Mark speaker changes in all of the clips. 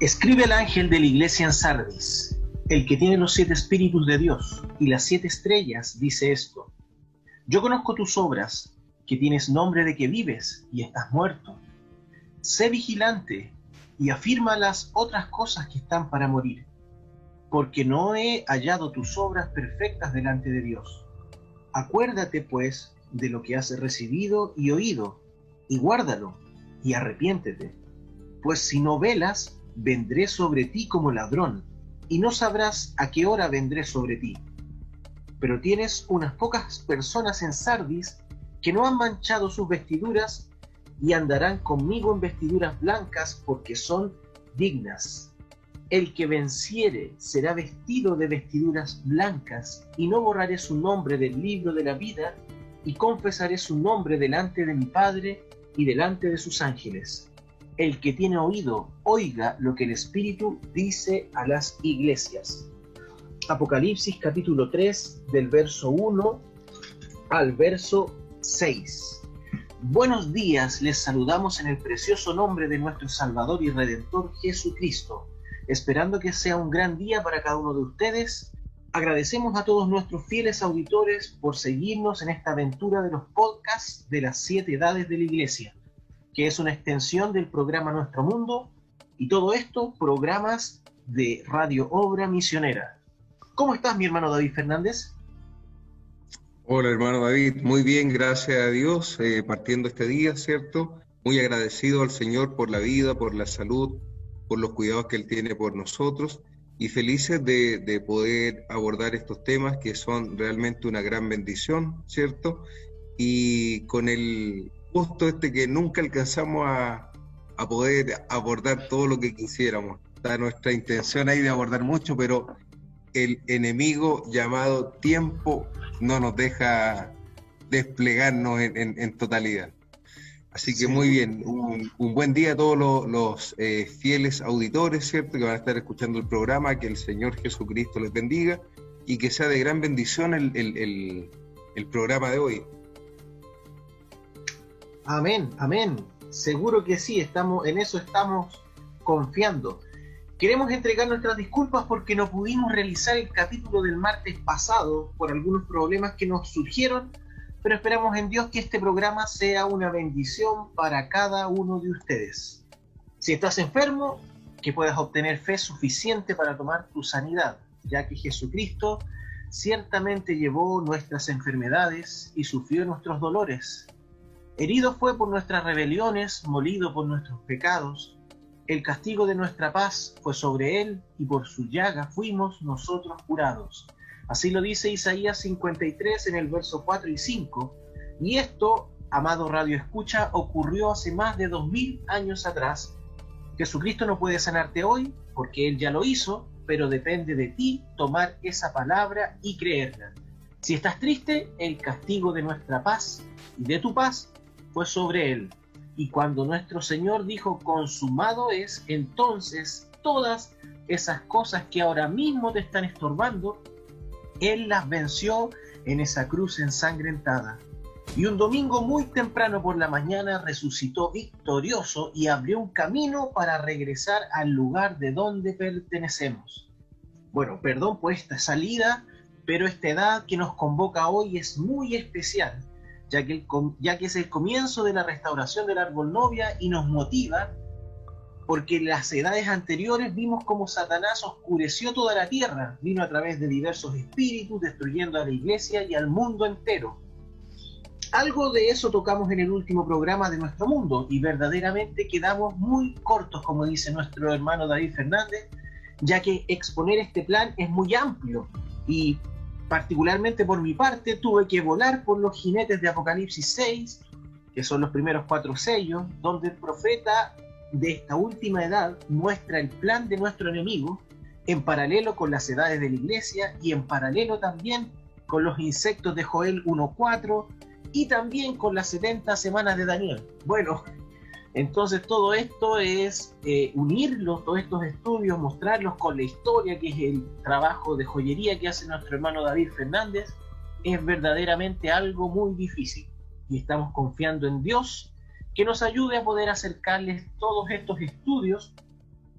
Speaker 1: Escribe el ángel de la iglesia en Sardis, el que tiene los siete espíritus de Dios y las siete estrellas, dice esto. Yo conozco tus obras, que tienes nombre de que vives y estás muerto. Sé vigilante y afirma las otras cosas que están para morir, porque no he hallado tus obras perfectas delante de Dios. Acuérdate, pues, de lo que has recibido y oído, y guárdalo, y arrepiéntete. Pues si no velas, vendré sobre ti como ladrón, y no sabrás a qué hora vendré sobre ti. Pero tienes unas pocas personas en Sardis que no han manchado sus vestiduras y andarán conmigo en vestiduras blancas porque son dignas. El que venciere será vestido de vestiduras blancas, y no borraré su nombre del libro de la vida, y confesaré su nombre delante de mi Padre y delante de sus ángeles el que tiene oído, oiga lo que el Espíritu dice a las iglesias. Apocalipsis capítulo 3 del verso 1 al verso 6. Buenos días, les saludamos en el precioso nombre de nuestro Salvador y Redentor Jesucristo, esperando que sea un gran día para cada uno de ustedes. Agradecemos a todos nuestros fieles auditores por seguirnos en esta aventura de los podcasts de las siete edades de la iglesia que es una extensión del programa Nuestro Mundo, y todo esto programas de Radio Obra Misionera. ¿Cómo estás, mi hermano David Fernández?
Speaker 2: Hola, hermano David. Muy bien, gracias a Dios, eh, partiendo este día, ¿cierto? Muy agradecido al Señor por la vida, por la salud, por los cuidados que Él tiene por nosotros y felices de, de poder abordar estos temas que son realmente una gran bendición, ¿cierto? Y con el justo este que nunca alcanzamos a, poder abordar todo lo que quisiéramos. Está nuestra intención ahí de abordar mucho, pero el enemigo llamado tiempo no nos deja desplegarnos en, totalidad. Así que muy bien, un, buen día a todos los, eh, fieles auditores, ¿cierto? Que van a estar escuchando el programa, que el Señor Jesucristo les bendiga y que sea de gran bendición el, el programa de hoy.
Speaker 1: Amén, amén. Seguro que sí, estamos, en eso estamos confiando. Queremos entregar nuestras disculpas porque no pudimos realizar el capítulo del martes pasado por algunos problemas que nos surgieron, pero esperamos en Dios que este programa sea una bendición para cada uno de ustedes. Si estás enfermo, que puedas obtener fe suficiente para tomar tu sanidad, ya que Jesucristo ciertamente llevó nuestras enfermedades y sufrió nuestros dolores Herido fue por nuestras rebeliones, molido por nuestros pecados. El castigo de nuestra paz fue sobre él, y por su llaga fuimos nosotros curados. Así lo dice Isaías 53 en el verso 4 y 5. Y esto, amado Radio Escucha, ocurrió hace más de dos mil años atrás. Jesucristo no puede sanarte hoy, porque Él ya lo hizo, pero depende de ti tomar esa palabra y creerla. Si estás triste, el castigo de nuestra paz y de tu paz fue sobre él. Y cuando nuestro Señor dijo, consumado es, entonces todas esas cosas que ahora mismo te están estorbando, Él las venció en esa cruz ensangrentada. Y un domingo muy temprano por la mañana resucitó victorioso y abrió un camino para regresar al lugar de donde pertenecemos. Bueno, perdón por esta salida, pero esta edad que nos convoca hoy es muy especial ya que, ya que es el comienzo de la restauración del árbol novia y nos motiva porque en las edades anteriores vimos como Satanás oscureció toda la tierra, vino a través de diversos espíritus, destruyendo a la iglesia y al mundo entero. Algo de eso tocamos en el último programa de nuestro mundo y verdaderamente quedamos muy cortos, como dice nuestro hermano David Fernández, ya que exponer este plan es muy amplio y Particularmente por mi parte, tuve que volar por los jinetes de Apocalipsis 6, que son los primeros cuatro sellos, donde el profeta de esta última edad muestra el plan de nuestro enemigo en paralelo con las edades de la iglesia y en paralelo también con los insectos de Joel 1.4 y también con las 70 semanas de Daniel. Bueno, Entonces todo esto es eh, unirlos, todos estos estudios, mostrarlos con la historia, que es el trabajo de joyería que hace nuestro hermano David Fernández, es verdaderamente algo muy difícil. Y estamos confiando en Dios que nos ayude a poder acercarles todos estos estudios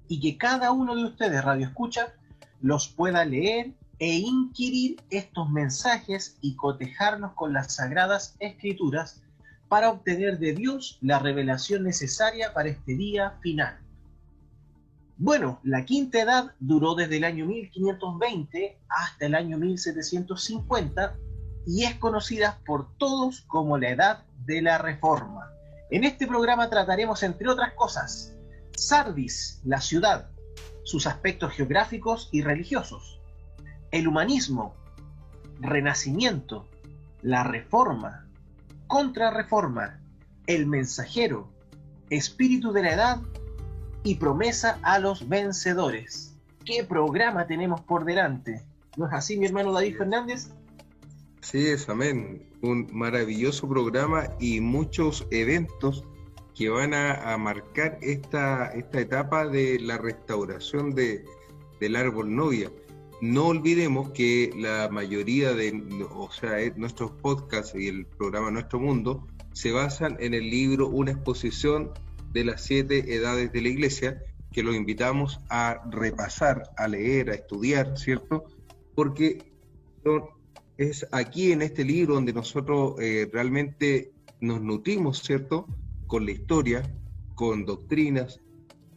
Speaker 1: y que cada uno de ustedes, Radio Escucha, los pueda leer e inquirir estos mensajes y cotejarlos con las sagradas escrituras para obtener de Dios la revelación necesaria para este día final. Bueno, la quinta edad duró desde el año 1520 hasta el año 1750 y es conocida por todos como la edad de la reforma. En este programa trataremos, entre otras cosas, Sardis, la ciudad, sus aspectos geográficos y religiosos, el humanismo, renacimiento, la reforma, contrarreforma, el mensajero, espíritu de la edad y promesa a los vencedores. ¿Qué programa tenemos por delante? ¿No es así, mi hermano David Fernández?
Speaker 2: Sí, es, amén. Un maravilloso programa y muchos eventos que van a, marcar esta, esta etapa de la restauración de, del árbol novia. No olvidemos que la mayoría de, o sea, eh, nuestros podcasts y el programa Nuestro Mundo se basan en el libro Una exposición de las siete edades de la iglesia, que los invitamos a repasar, a leer, a estudiar, ¿cierto? Porque es aquí en este libro donde nosotros eh, realmente nos nutrimos, ¿cierto? Con la historia, con doctrinas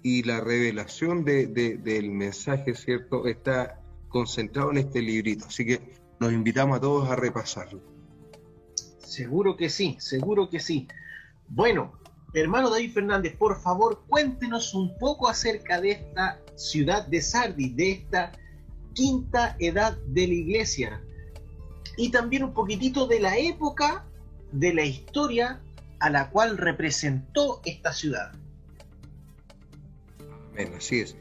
Speaker 2: y la revelación de, del mensaje, ¿cierto? Está concentrado en este librito. Así que nos invitamos a todos a repasarlo.
Speaker 1: Seguro que sí, seguro que sí. Bueno, hermano David Fernández, por favor, cuéntenos un poco acerca de esta ciudad de Sardis, de esta quinta edad de la iglesia. Y también un poquitito de la época, de la historia a la cual representó esta ciudad.
Speaker 2: Bueno, así es.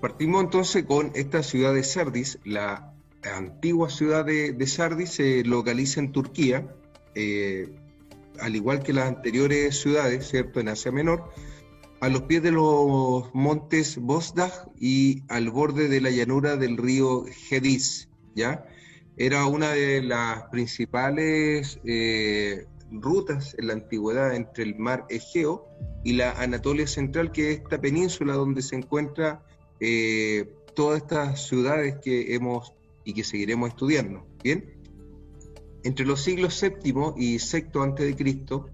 Speaker 2: Partimos entonces con esta ciudad de Sardis. La antigua ciudad de, Sardis se localiza en Turquía, eh, al igual que las anteriores ciudades, ¿cierto?, en Asia Menor, a los pies de los montes Bosdag y al borde de la llanura del río Gedis, ¿ya? Era una de las principales eh, rutas en la antigüedad entre el mar Egeo y la Anatolia Central, que es esta península donde se encuentra eh, todas estas ciudades que hemos y que seguiremos estudiando. Bien, entre los siglos VII y VI Cristo,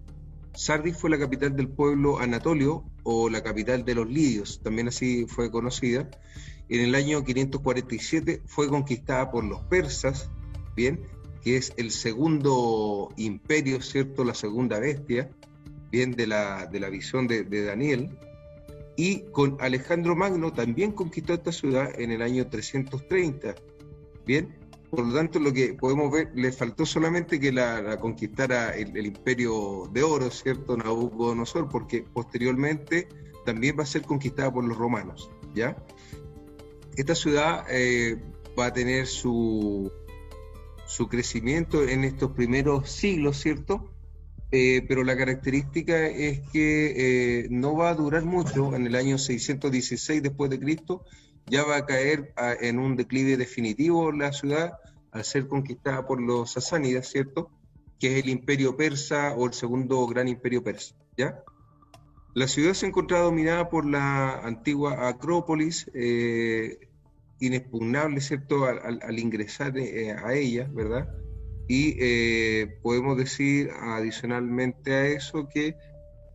Speaker 2: Sardis fue la capital del pueblo anatolio o la capital de los lidios, también así fue conocida. En el año 547 fue conquistada por los persas, bien, que es el segundo imperio, ¿cierto? La segunda bestia, bien, de la, visión de, Daniel y con Alejandro Magno también conquistó esta ciudad en el año 330. Bien, por lo tanto lo que podemos ver, le faltó solamente que la, conquistara el, imperio de oro, ¿cierto? Nabucodonosor, porque posteriormente también va a ser conquistada por los romanos, ¿ya? Esta ciudad eh, va a tener su, su crecimiento en estos primeros siglos, ¿cierto? Eh, pero la característica es que eh, no va a durar mucho, en el año 616 después de Cristo, ya va a caer en un declive definitivo la ciudad al ser conquistada por los sasánidas, ¿cierto? Que es el imperio persa o el segundo gran imperio persa, ¿ya? La ciudad se encuentra dominada por la antigua Acrópolis, inexpugnable, ¿cierto?, al, ingresar a ella, ¿verdad? Y eh, podemos decir adicionalmente a eso que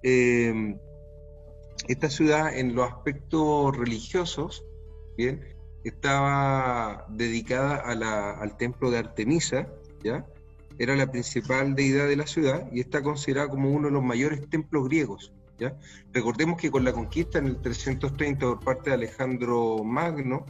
Speaker 2: em, esta ciudad en los aspectos religiosos, bien, estaba dedicada al templo de Artemisa, ¿ya? Era la principal deidad de la ciudad y está considerada como uno de los mayores templos griegos, ¿ya? Recordemos que con la conquista en el 330 por parte de Alejandro Magno,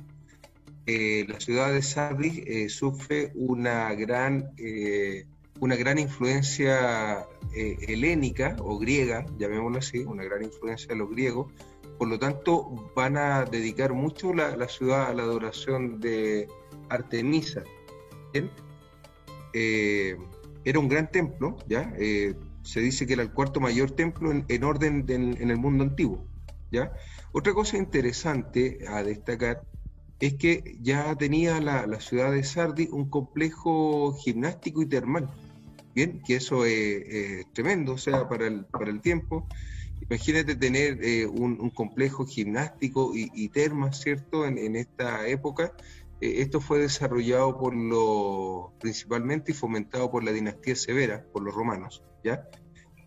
Speaker 2: eh, la ciudad de Sardis eh, sufre una gran, eh, una gran influencia helénica o griega, llamémoslo así, una gran influencia de los griegos. Por lo tanto, van a dedicar mucho la, ciudad a la adoración de Artemisa. era un gran templo, ¿ya? se dice que era el cuarto mayor templo en, orden en el mundo antiguo. ¿ya? Otra cosa interesante a destacar es que ya tenía la, ciudad de Sardi un complejo gimnástico y termal. Bien, que eso es, tremendo, o sea, para el, tiempo. Imagínate tener eh, un, complejo gimnástico y, termas, ¿cierto? En, esta época. Eh, esto fue desarrollado por los, principalmente y fomentado por la dinastía severa, por los romanos, ¿ya?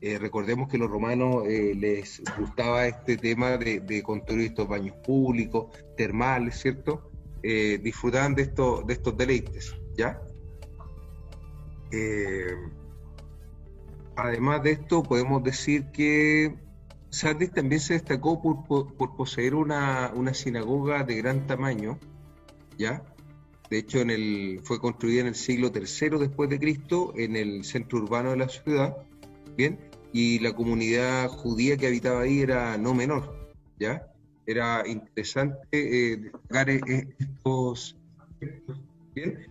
Speaker 2: Eh, recordemos que los romanos les gustaba este tema de, construir estos baños públicos, termales, ¿cierto? disfrutaban de, esto, de estos deleites, ¿ya? además de esto, podemos decir que Sardis también se destacó por, poseer una, sinagoga de gran tamaño, ¿ya? De hecho, en el, fue construida en el siglo III después de Cristo, en el centro urbano de la ciudad, ¿bien? Y la comunidad judía que habitaba ahí era no menor, ¿ya? Era interesante eh, destacar eh, estos, ¿bien?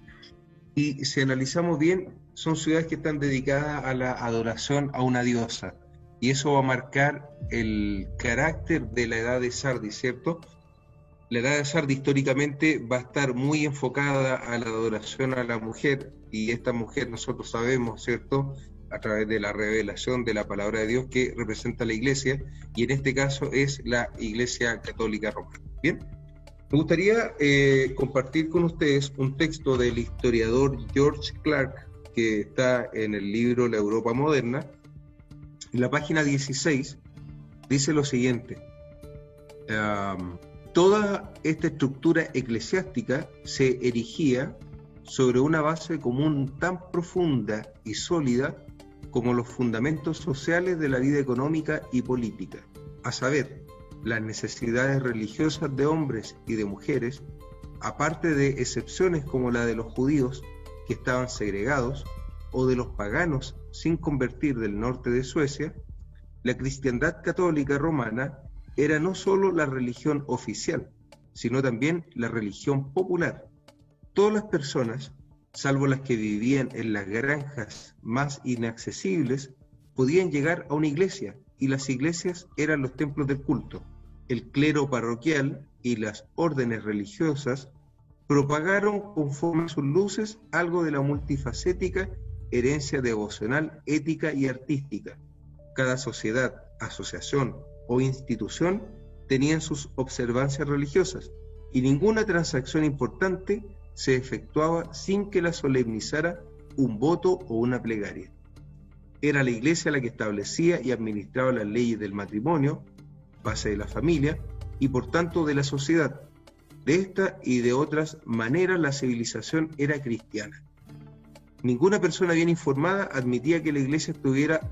Speaker 2: Y si analizamos bien, son ciudades que están dedicadas a la adoración a una diosa, y eso va a marcar el carácter de la edad de Sardi, ¿cierto? La edad de Sardi históricamente va a estar muy enfocada a la adoración a la mujer y esta mujer nosotros sabemos, ¿cierto? A través de la revelación de la palabra de Dios que representa la iglesia y en este caso es la Iglesia Católica Romana. Bien, me gustaría eh, compartir con ustedes un texto del historiador George Clark que está en el libro La Europa Moderna en la página 16 dice lo siguiente. toda esta estructura eclesiástica se erigía sobre una base común tan profunda y sólida como los fundamentos sociales de la vida económica y política, a saber, las necesidades religiosas de hombres y de mujeres, aparte de excepciones como la de los judíos que estaban segregados, o de los paganos sin convertir del norte de Suecia, la cristiandad católica romana era no sólo la religión oficial, sino también la religión popular. Todas las personas, salvo las que vivían en las granjas más inaccesibles, podían llegar a una iglesia y las iglesias eran los templos del culto. El clero parroquial y las órdenes religiosas propagaron conforme a sus luces algo de la multifacética herencia devocional, ética y artística. Cada sociedad, asociación o institución tenían sus observancias religiosas y ninguna transacción importante se efectuaba sin que la solemnizara un voto o una plegaria. Era la iglesia la que establecía y administraba las leyes del matrimonio, base de la familia y por tanto de la sociedad. De esta y de otras maneras la civilización era cristiana. Ninguna persona bien informada admitía que la iglesia estuviera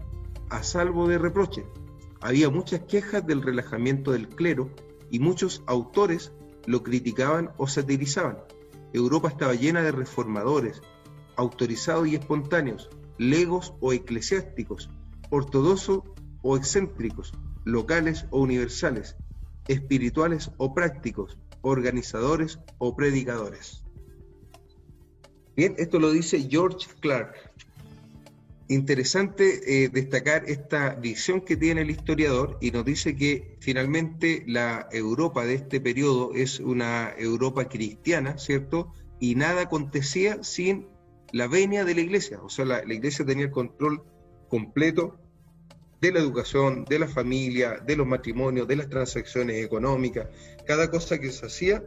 Speaker 2: a salvo de reproche. Había muchas quejas del relajamiento del clero y muchos autores lo criticaban o satirizaban. Europa estaba llena de reformadores, autorizados y espontáneos, legos o eclesiásticos, ortodoxos o excéntricos, locales o universales, espirituales o prácticos, organizadores o predicadores. Bien, esto lo dice George Clark. Interesante eh, destacar esta visión que tiene el historiador y nos dice que finalmente la Europa de este periodo es una Europa cristiana, ¿cierto? Y nada acontecía sin la venia de la iglesia. O sea, la, la iglesia tenía el control completo de la educación, de la familia, de los matrimonios, de las transacciones económicas. Cada cosa que se hacía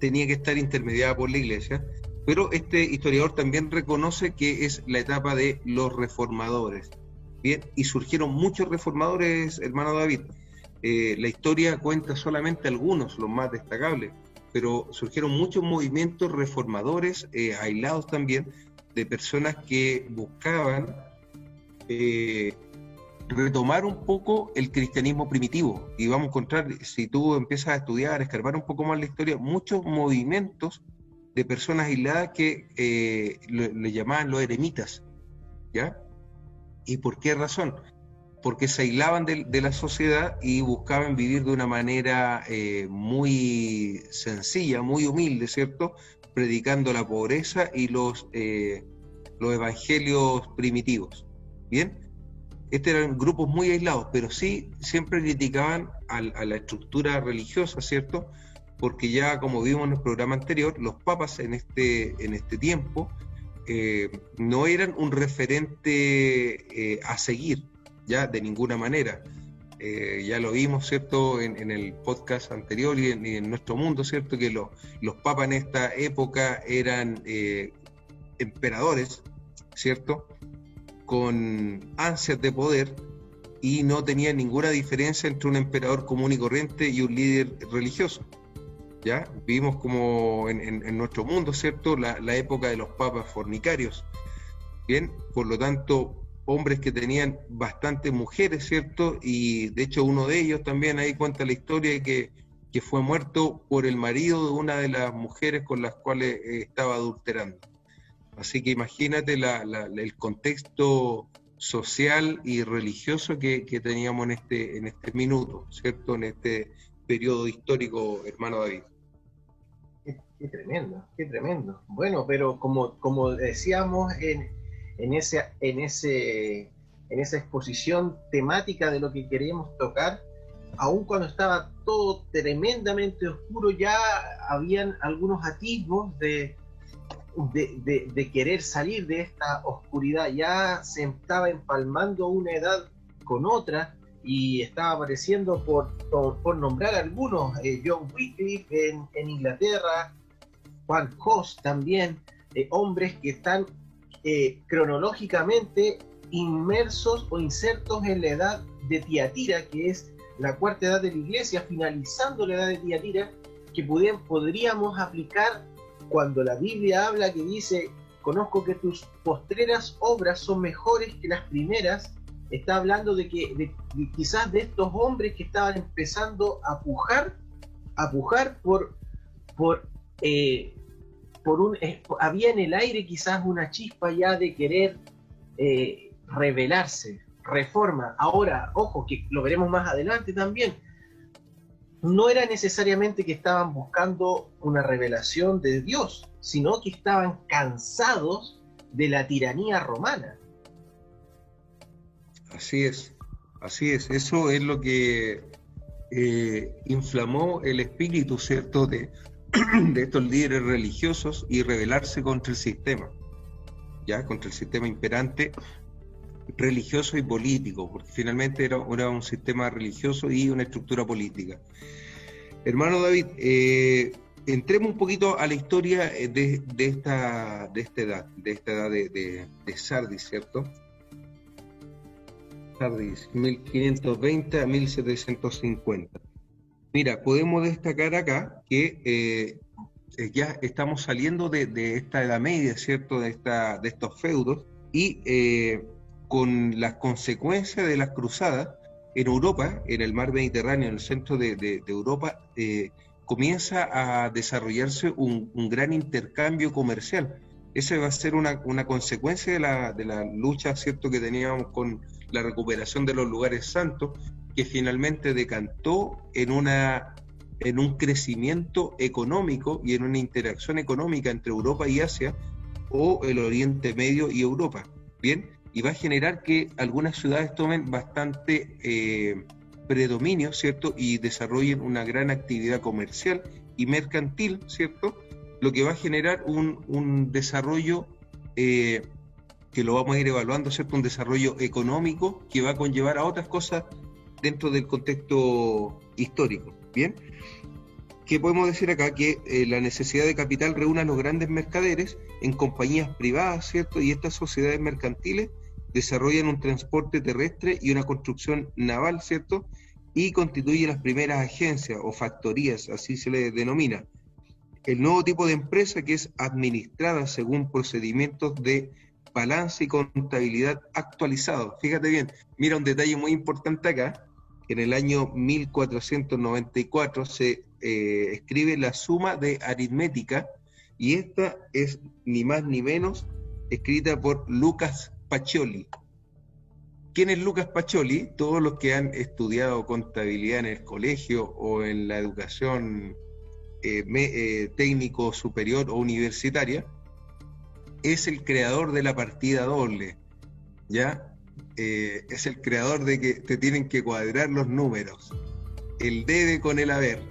Speaker 2: tenía que estar intermediada por la iglesia pero este historiador también reconoce que es la etapa de los reformadores. Bien, y surgieron muchos reformadores, hermano David. Eh, la historia cuenta solamente algunos, los más destacables, pero surgieron muchos movimientos reformadores, eh, aislados también, de personas que buscaban eh, retomar un poco el cristianismo primitivo. Y vamos a encontrar, si tú empiezas a estudiar, a escarbar un poco más la historia, muchos movimientos de personas aisladas que eh, le, llamaban los eremitas, ¿ya? ¿Y por qué razón? Porque se aislaban de, la sociedad y buscaban vivir de una manera eh, muy sencilla, muy humilde, ¿cierto? Predicando la pobreza y los, eh, los evangelios primitivos. Bien, Estos eran grupos muy aislados, pero sí siempre criticaban a la estructura religiosa, ¿cierto? Porque ya, como vimos en el programa anterior, los papas en este, en este tiempo eh, no eran un referente eh, a seguir, ya de ninguna manera. Eh, ya lo vimos, ¿cierto?, en, el podcast anterior y en, nuestro mundo, ¿cierto?, que los papas en esta época eran emperadores, ¿cierto?, con ansias de poder y no tenía ninguna diferencia entre un emperador común y corriente y un líder religioso. ¿Ya? Vimos como en, nuestro mundo, ¿cierto?, la, época de los papas fornicarios. Bien, por lo tanto, hombres que tenían bastantes mujeres, ¿cierto? Y de hecho uno de ellos también ahí cuenta la historia de que, fue muerto por el marido de una de las mujeres con las cuales eh, estaba adulterando. Así que imagínate el contexto social y religioso que, que, teníamos en este, en este minuto, ¿cierto? En este periodo histórico, hermano David.
Speaker 1: Qué, tremendo, qué tremendo. Bueno, pero como, como decíamos en, en, ese, en, ese, en esa exposición temática de lo que queríamos tocar, aun cuando estaba todo tremendamente oscuro, ya habían algunos atisbos de, de, de, querer salir de esta oscuridad. Ya se estaba empalmando una edad con otra y estaba apareciendo, por, por, nombrar algunos, eh, John Wycliffe en, Inglaterra, Juan Hoss también, eh, hombres que están eh, cronológicamente inmersos o insertos en la edad de Tiatira, que es la cuarta edad de la iglesia, finalizando la edad de Tiatira, que podríamos aplicar cuando la Biblia habla que dice, conozco que tus postreras obras son mejores que las primeras, está hablando de que quizás de estos hombres que estaban empezando a pujar, a pujar por, por, eh, por un, eh, había en el aire quizás una chispa ya de querer eh, revelarse, reforma. Ahora, ojo, que lo veremos más adelante también, no era necesariamente que estaban buscando una revelación de Dios, sino que estaban cansados de la tiranía romana.
Speaker 2: Así es, así es. Eso es lo que eh, inflamó el espíritu, ¿cierto?, de, de estos líderes religiosos y rebelarse contra el sistema, ya, contra el sistema imperante religioso y político, porque finalmente era, un sistema religioso y una estructura política. Hermano David, eh, entremos un poquito a la historia eh, de, esta, de esta edad, de esta edad de, Sardis, ¿cierto? Sardis, 1520 a 1750. Mira, podemos destacar acá que eh, ya estamos saliendo de, esta Edad Media, ¿cierto? De, esta, de estos feudos y con las consecuencias de las cruzadas en Europa, en el mar Mediterráneo, en el centro de, Europa, eh, comienza a desarrollarse un, gran intercambio comercial. Esa va a ser una, consecuencia de la, de la, lucha ¿cierto? que teníamos con la recuperación de los lugares santos, que finalmente decantó en, una, en un crecimiento económico y en una interacción económica entre Europa y Asia o el Oriente Medio y Europa. Bien, y va a generar que algunas ciudades tomen bastante eh, predominio, ¿cierto? Y desarrollen una gran actividad comercial y mercantil, ¿cierto? Lo que va a generar un, desarrollo eh, que lo vamos a ir evaluando, ¿cierto? Un desarrollo económico que va a conllevar a otras cosas dentro del contexto histórico, ¿bien? ¿Qué podemos decir acá? Que eh, la necesidad de capital reúne a los grandes mercaderes en compañías privadas, ¿cierto? Y estas sociedades mercantiles desarrollan un transporte terrestre y una construcción naval, ¿cierto? Y constituyen las primeras agencias o factorías, así se le denomina. El nuevo tipo de empresa que es administrada según procedimientos de balance y contabilidad actualizados. Fíjate bien, mira un detalle muy importante acá. En el año 1494 se eh, escribe la suma de aritmética y esta es ni más ni menos escrita por Lucas Pacioli. ¿Quién es Lucas Pacioli? Todos los que han estudiado contabilidad en el colegio o en la educación eh, eh, técnico superior o universitaria, es el creador de la partida doble. ¿Ya? eh, es el creador de que te tienen que cuadrar los números, el debe con el haber,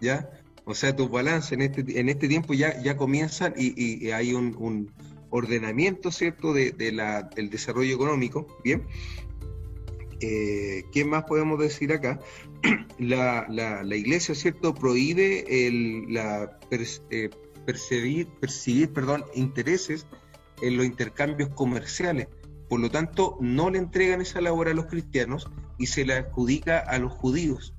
Speaker 2: ¿ya? O sea, tus balances en este, en este tiempo ya, ya comienzan y, hay un, ordenamiento, ¿cierto?, de, la, del desarrollo económico, ¿bien? Eh, ¿Qué más podemos decir acá? la, la, iglesia, ¿cierto?, prohíbe el, la eh, percibir, percibir perdón, intereses en los intercambios comerciales. Por lo tanto, no le entregan esa labor a los cristianos y se la adjudica a los judíos.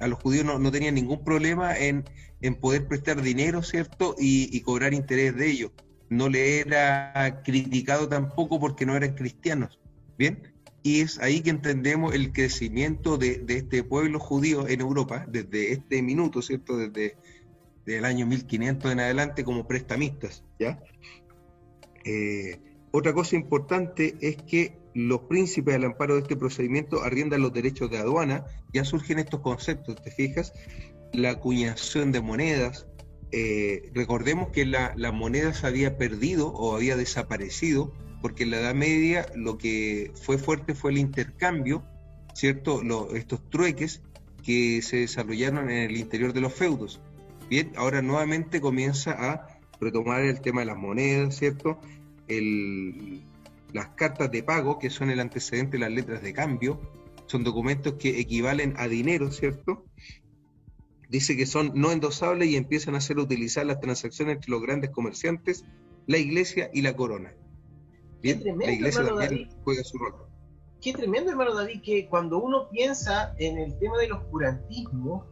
Speaker 2: A los judíos no, no tenían ningún problema en, en, poder prestar dinero, ¿cierto? Y, cobrar interés de ellos. No le era criticado tampoco porque no eran cristianos. ¿Bien? Y es ahí que entendemos el crecimiento de, de este pueblo judío en Europa desde este minuto, ¿cierto? Desde, del año 1500 en adelante como prestamistas, ¿ya? Eh, otra cosa importante es que los príncipes al amparo de este procedimiento arriendan los derechos de aduana, ya surgen estos conceptos, ¿te fijas? La acuñación de monedas, eh, recordemos que la, la, moneda se había perdido o había desaparecido, porque en la Edad Media lo que fue fuerte fue el intercambio, ¿cierto? estos trueques que se desarrollaron en el interior de los feudos. Bien, ahora nuevamente comienza a retomar el tema de las monedas, ¿cierto? las cartas de pago, que son el antecedente de las letras de cambio, son documentos que equivalen a dinero, ¿cierto? Dice que son no endosables y empiezan a ser utilizar las transacciones entre los grandes comerciantes, la iglesia y la corona.
Speaker 1: Bien, la iglesia también juega su rol. Qué tremendo, hermano David, que cuando uno piensa en el tema del oscurantismo,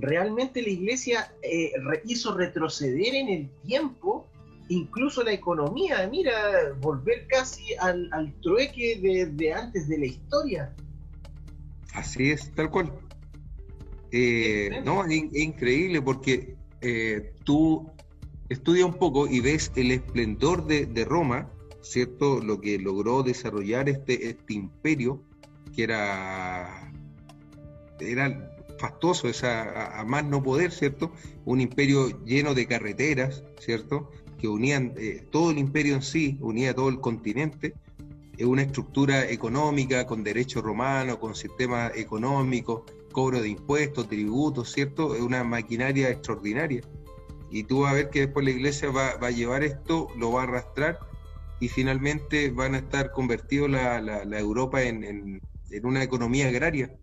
Speaker 1: realmente la iglesia eh, hizo retroceder en el tiempo incluso la economía, mira, volver casi al, trueque de, antes de la historia.
Speaker 2: Así es, tal cual. Eh, no, es, increíble porque eh, tú estudias un poco y ves el esplendor de, de, Roma, ¿cierto? Lo que logró desarrollar este, este imperio, que era, era fastoso, esa, a, más no poder, ¿cierto? Un imperio lleno de carreteras, ¿cierto? Que unían eh, todo el imperio en sí, unía todo el continente, es una estructura económica con derecho romano, con sistema económico, cobro de impuestos, tributos, ¿cierto? Es una maquinaria extraordinaria. Y tú vas a ver que después la iglesia va, a llevar esto, lo va a arrastrar y finalmente van a estar convertidos la, la, Europa en, en, una economía agraria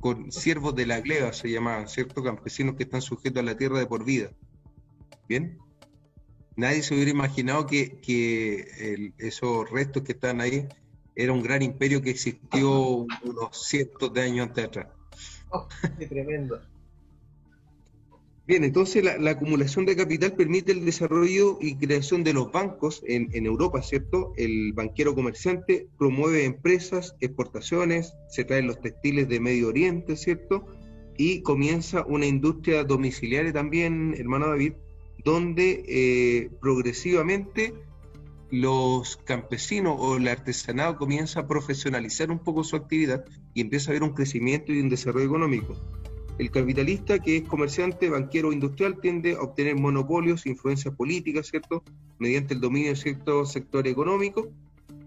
Speaker 2: con siervos de la gleba, se llamaban, ¿cierto? Campesinos que están sujetos a la tierra de por vida. ¿Bien? Nadie se hubiera imaginado que, esos restos que están ahí era un gran imperio que existió unos cientos de años antes atrás.
Speaker 1: Oh, qué tremendo.
Speaker 2: Bien, entonces la, acumulación de capital permite el desarrollo y creación de los bancos en, Europa, ¿cierto? El banquero comerciante promueve empresas, exportaciones, se traen los textiles de Medio Oriente, ¿cierto? Y comienza una industria domiciliaria también, hermano David, donde eh, progresivamente los campesinos o el artesanado comienza a profesionalizar un poco su actividad y empieza a haber un crecimiento y un desarrollo económico. El capitalista, que es comerciante, banquero o industrial, tiende a obtener monopolios, influencias políticas, ¿cierto? Mediante el dominio de cierto sector económico.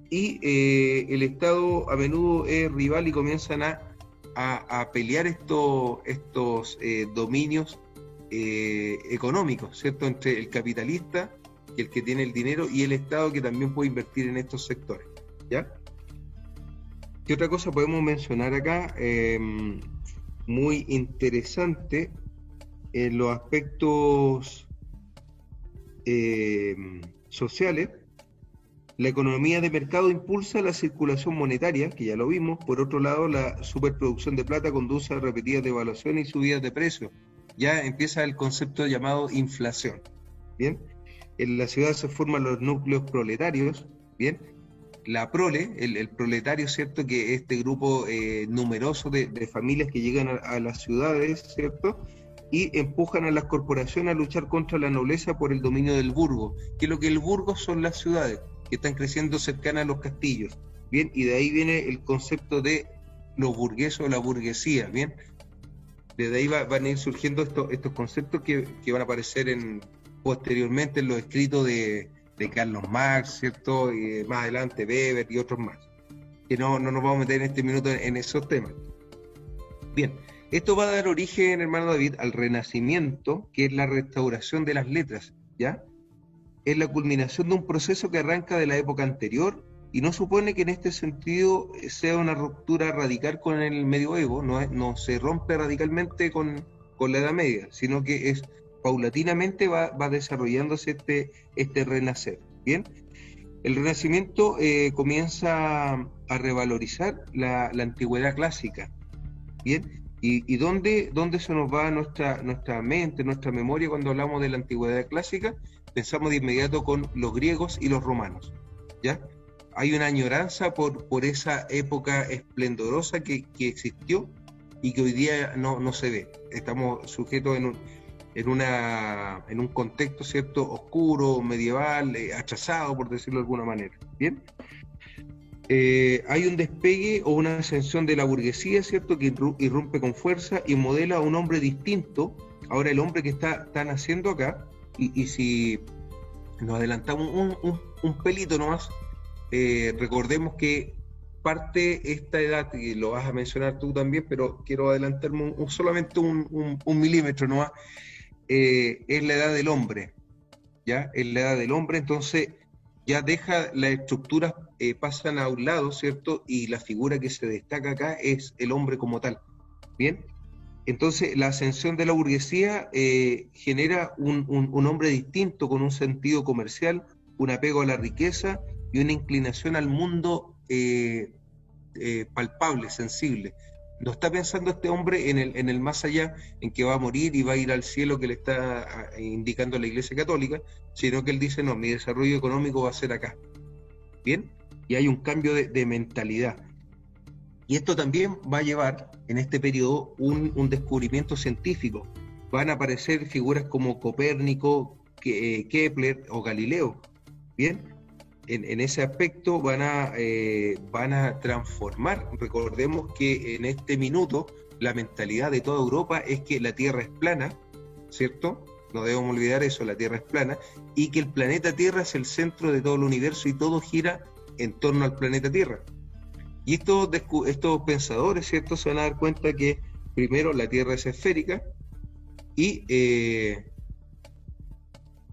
Speaker 2: Y eh, el Estado a menudo es rival y comienzan a, a, pelear estos, eh, dominios eh, económicos, ¿cierto? Entre el capitalista, el que tiene el dinero, y el Estado, que también puede invertir en estos sectores. ¿Ya? ¿Qué otra cosa podemos mencionar acá? Muy interesante en los aspectos eh, sociales. La economía de mercado impulsa la circulación monetaria, que ya lo vimos. Por otro lado, la superproducción de plata conduce a repetidas devaluaciones y subidas de precios. Ya empieza el concepto llamado inflación. Bien, en la ciudad se forman los núcleos proletarios. Bien, la prole, el, proletario, ¿cierto? Que este grupo eh, numeroso de, familias que llegan a, las ciudades, ¿cierto? Y empujan a las corporaciones a luchar contra la nobleza por el dominio del burgo, que lo que el burgo son las ciudades, que están creciendo cercanas a los castillos, ¿bien? Y de ahí viene el concepto de los burgueses o la burguesía, ¿bien? Desde ahí van a ir surgiendo estos, estos conceptos que, que van a aparecer en, posteriormente en los escritos de, de Carlos Marx, ¿cierto? Y más adelante Weber y otros más. que no, no nos vamos a meter en este minuto en, esos temas. Bien, esto va a dar origen, hermano David, al renacimiento, que es la restauración de las letras, ¿ya? Es la culminación de un proceso que arranca de la época anterior y no supone que en este sentido sea una ruptura radical con el medioevo, no, no se rompe radicalmente con, con la Edad Media, sino que es paulatinamente va, va desarrollándose este, este renacer. Bien, el Renacimiento eh, comienza a revalorizar la, antigüedad clásica. Bien, ¿y, dónde, dónde, se nos va nuestra, nuestra mente, nuestra memoria cuando hablamos de la antigüedad clásica? Pensamos de inmediato con los griegos y los romanos. ¿ya? Hay una añoranza por, por esa época esplendorosa que, que existió y que hoy día no, no se ve. Estamos sujetos en un, en, una, en un contexto cierto oscuro, medieval, eh, por decirlo de alguna manera. Bien. Eh, hay un despegue o una ascensión de la burguesía, ¿cierto?, que irrumpe con fuerza y modela a un hombre distinto. Ahora el hombre que está, está naciendo acá, y, si nos adelantamos un, un, pelito nomás, eh, recordemos que parte esta edad, y lo vas a mencionar tú también, pero quiero adelantarme solamente un, milímetro nomás, eh, es la edad del hombre, ¿ya? Es la edad del hombre, entonces ya deja las estructuras, eh, pasan a un lado, ¿cierto? Y la figura que se destaca acá es el hombre como tal, ¿bien? Entonces la ascensión de la burguesía eh, genera un, hombre distinto, con un sentido comercial, un apego a la riqueza y una inclinación al mundo palpable, sensible no está pensando este hombre en el, en el más allá, en que va a morir y va a ir al cielo que le está ah, indicando la Iglesia Católica, sino que él dice, no, mi desarrollo económico va a ser acá. ¿Bien? Y hay un cambio de, mentalidad. Y esto también va a llevar en este periodo un, un descubrimiento científico. Van a aparecer figuras como Copérnico, eh, Kepler o Galileo. ¿Bien? En, ese aspecto van a, eh, van a transformar. Recordemos que en este minuto la mentalidad de toda Europa es que la Tierra es plana, ¿cierto? No debemos olvidar eso, la Tierra es plana, y que el planeta Tierra es el centro de todo el universo y todo gira en torno al planeta Tierra. Y estos, estos pensadores, ¿cierto? Se van a dar cuenta que primero la Tierra es esférica y, eh,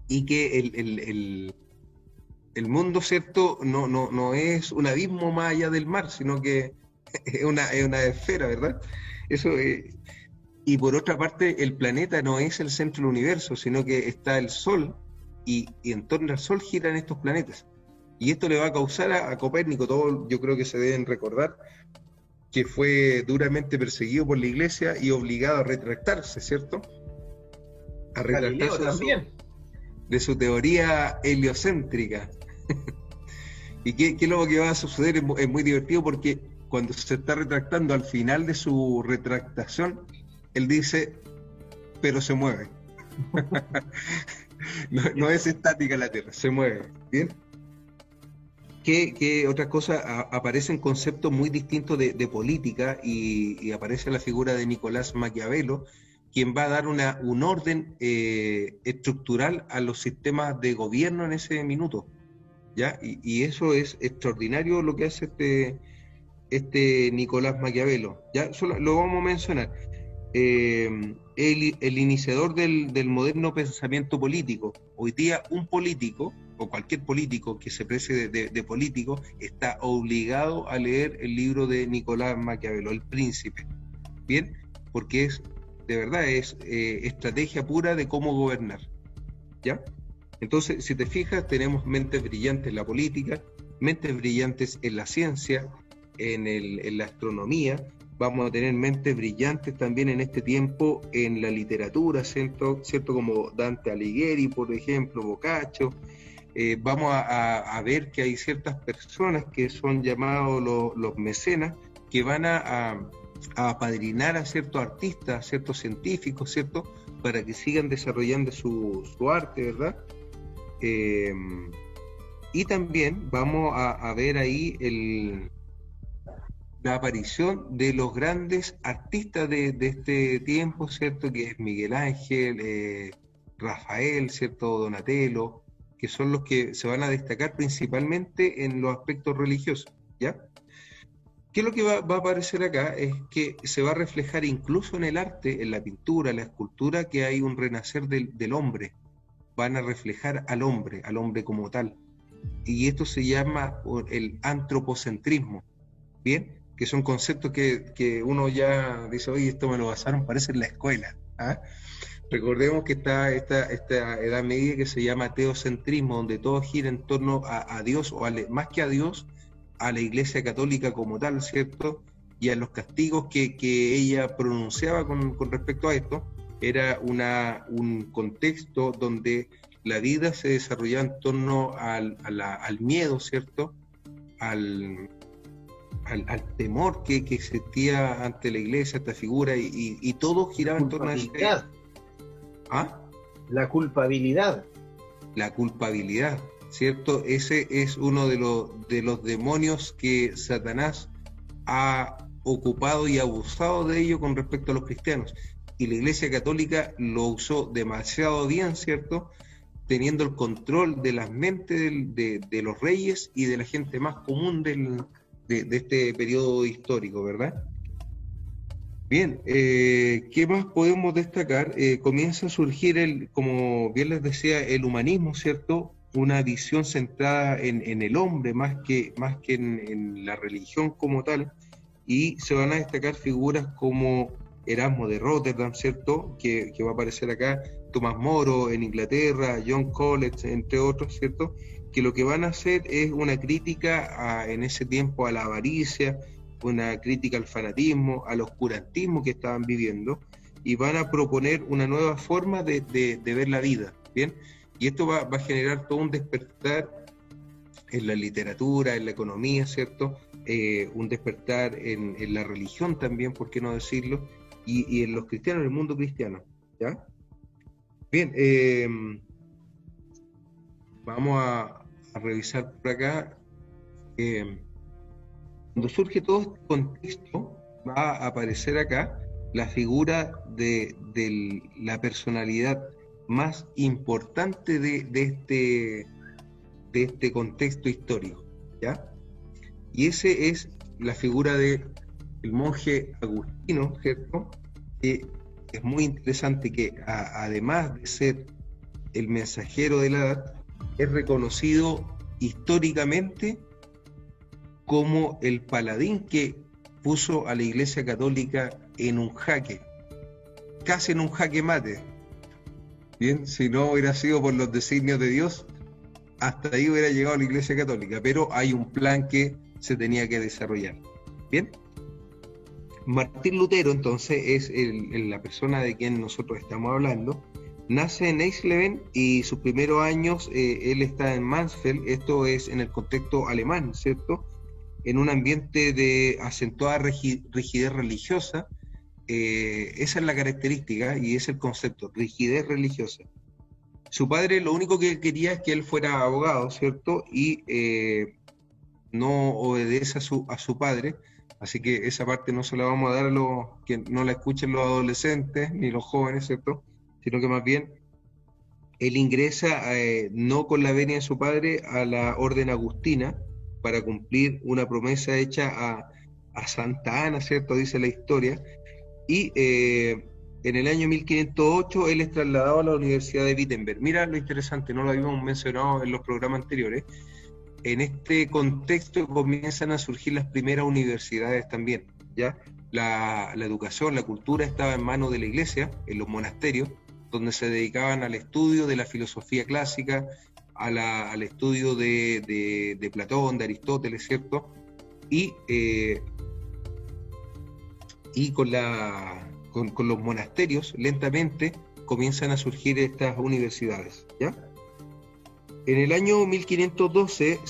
Speaker 2: y que el el mundo, ¿cierto? No, no, no es un abismo más allá del mar, sino que es una, es una esfera, ¿verdad? Eso y por otra parte, el planeta no es el centro del universo, sino que está el Sol y, en torno al Sol giran estos planetas. Y esto le va a causar a, Copérnico, todo yo creo que se deben recordar, que fue duramente perseguido por la iglesia y obligado a retractarse, ¿cierto? A retractarse también. de su teoría heliocéntrica. y qué, qué, lo que va a suceder es, muy divertido porque cuando se está retractando al final de su retractación, él dice, pero se mueve. no, es estática la Tierra, se mueve. ¿Bien? ¿Qué, qué otra cosa? aparecen conceptos muy distintos de, política y, aparece la figura de Nicolás Maquiavelo, quien va a dar una, un orden eh, estructural a los sistemas de gobierno en ese minuto. Y, eso es extraordinario lo que hace este, este Nicolás Maquiavelo, ¿ya? Solo lo vamos a mencionar. Eh, el, iniciador del, moderno pensamiento político. Hoy día un político, o cualquier político que se precie de, político, está obligado a leer el libro de Nicolás Maquiavelo, El Príncipe. Bien, porque es, de verdad, es eh, estrategia pura de cómo gobernar. ¿Ya? Entonces, si te fijas, tenemos mentes brillantes en la política, mentes brillantes en la ciencia, en, la astronomía, vamos a tener mentes brillantes también en este tiempo en la literatura, ¿cierto? ¿cierto? Como Dante Alighieri, por ejemplo, Boccaccio. Eh, vamos a, ver que hay ciertas personas que son llamados los, mecenas, que van a, a, apadrinar a ciertos artistas, a ciertos científicos, ¿cierto? Para que sigan desarrollando su, su arte, ¿verdad? Eh, y también vamos a, ver ahí la aparición de los grandes artistas de, este tiempo, ¿cierto? Que es Miguel Ángel, eh, Rafael, ¿cierto? Donatello, que son los que se van a destacar principalmente en los aspectos religiosos, ¿ya? ¿Qué es lo que va, a aparecer acá? Es que se va a reflejar incluso en el arte, en la pintura, en la escultura, que hay un renacer del, hombre. Van a reflejar al hombre, al hombre como tal. Y esto se llama el antropocentrismo. ¿Bien? Que son conceptos que, uno ya dice, oye, esto me lo basaron, parece en la escuela. ¿ah? Recordemos que está esta, esta edad media que se llama teocentrismo, donde todo gira en torno a, Dios, o más que a Dios, a la Iglesia Católica como tal, ¿cierto? Y a los castigos que, ella pronunciaba con, respecto a esto, era una, un contexto donde la vida se desarrollaba en torno al, miedo, ¿cierto? Al, al, temor que, que, existía ante la iglesia, esta figura, y, todo giraba en torno a ese,
Speaker 1: ¿Ah? La culpabilidad.
Speaker 2: La culpabilidad, ¿cierto? Ese es uno de los, de los demonios que Satanás ha ocupado y abusado de ello con respecto a los cristianos. Y la Iglesia Católica lo usó demasiado bien, ¿cierto? Teniendo el control de las mentes de, los reyes y de la gente más común del, de, este periodo histórico, ¿verdad? Bien, eh, ¿qué más podemos destacar? Eh, comienza a surgir, el, como bien les decía, el humanismo, ¿cierto? Una visión centrada en, el hombre más que, más que en, la religión como tal, y se van a destacar figuras como Erasmo de Rotterdam, ¿cierto? Que, va a aparecer acá, Tomás Moro en Inglaterra, John College, entre otros, ¿cierto? Que lo que van a hacer es una crítica en ese tiempo a la avaricia, una crítica al fanatismo, al oscurantismo que estaban viviendo y van a proponer una nueva forma de, ver la vida, ¿bien? Y esto va, a generar todo un despertar en la literatura, en la economía, ¿cierto? Eh, un despertar en, la religión también, ¿por qué no decirlo? Y, en los cristianos, en el mundo cristiano, ¿ya? Bien, eh, vamos a, revisar por acá. Eh, cuando surge todo este contexto, va a aparecer acá la figura de, la personalidad más importante de, este, de este contexto histórico, ¿ya? Y ese es la figura de monje Agustino, ¿cierto? Que es muy interesante que además de ser el mensajero de la edad, es reconocido históricamente como el paladín que puso a la Iglesia Católica en un jaque, casi en un jaque mate. Bien, si no hubiera sido por los designios de Dios, hasta ahí hubiera llegado la Iglesia Católica, pero hay un plan que se tenía que desarrollar. Bien. Martín Lutero, entonces, es la persona de quien nosotros estamos hablando. Nace en Eisleben y sus primeros años eh, él está en Mansfeld, esto es en el contexto alemán, ¿cierto? en un ambiente de acentuada rigidez religiosa, eh, esa es la característica y es el concepto, rigidez religiosa. Su padre lo único que quería es que él fuera abogado, ¿cierto? Y eh, no obedece a su, a su padre, así que esa parte no se la vamos a dar a los que no la escuchen los adolescentes ni los jóvenes, ¿cierto? Sino que más bien él ingresa eh, no con la venia de su padre a la orden agustina, para cumplir una promesa hecha a, Santa Ana, ¿cierto? Dice la historia. Y eh, en el año 1508 él es trasladado a la Universidad de Wittenberg. Mira lo interesante, no lo habíamos mencionado en los programas anteriores. En este contexto comienzan a surgir las primeras universidades también, ¿ya? La, educación, la cultura estaba en manos de la iglesia, en los monasterios, donde se dedicaban al estudio de la filosofía clásica, al estudio de, Platón, de Aristóteles, ¿cierto? Y, eh, con, con, los monasterios, lentamente, comienzan a surgir estas universidades, ¿ya? En el año 1512,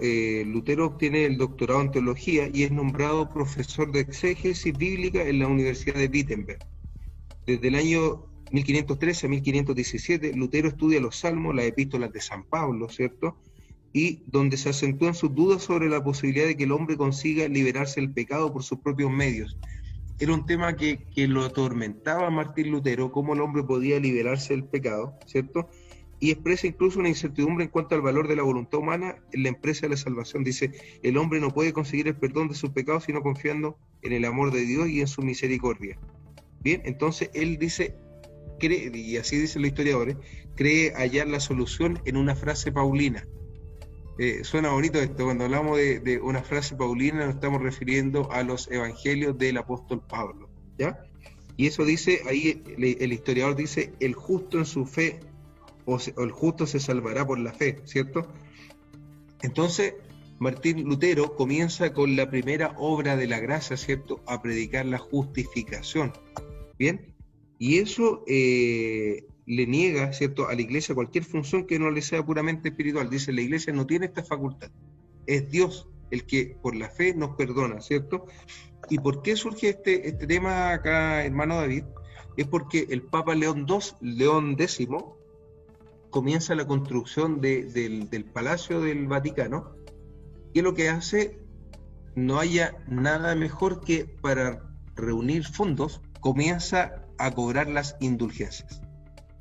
Speaker 2: eh, Lutero obtiene el doctorado en teología y es nombrado profesor de exégesis bíblica en la Universidad de Wittenberg. Desde el año 1513 a 1517, Lutero estudia los salmos, las epístolas de San Pablo, ¿cierto? Y donde se acentúan sus dudas sobre la posibilidad de que el hombre consiga liberarse del pecado por sus propios medios. Era un tema que, que lo atormentaba a Martín Lutero, cómo el hombre podía liberarse del pecado, ¿cierto? Y expresa incluso una incertidumbre en cuanto al valor de la voluntad humana en la empresa de la salvación. Dice, el hombre no puede conseguir el perdón de sus pecados sino confiando en el amor de Dios y en su misericordia. Bien, entonces él dice, y así dicen los historiadores, cree hallar la solución en una frase paulina. Eh, suena bonito esto, cuando hablamos de, de, una frase paulina nos estamos refiriendo a los evangelios del apóstol Pablo, ¿ya? Y eso dice, ahí el historiador dice, el justo en su fe o, el justo se salvará por la fe, ¿cierto? Entonces, Martín Lutero comienza con la primera obra de la gracia, ¿cierto? A predicar la justificación. ¿Bien? Y eso eh, le niega, ¿cierto?, a la iglesia cualquier función que no le sea puramente espiritual. Dice, la iglesia no tiene esta facultad. Es Dios el que por la fe nos perdona, ¿cierto? ¿Y por qué surge este, este tema acá, hermano David? Es porque el Papa León II, León X, comienza la construcción del, Palacio del Vaticano y lo que hace no haya nada mejor que para reunir fondos comienza a cobrar las indulgencias.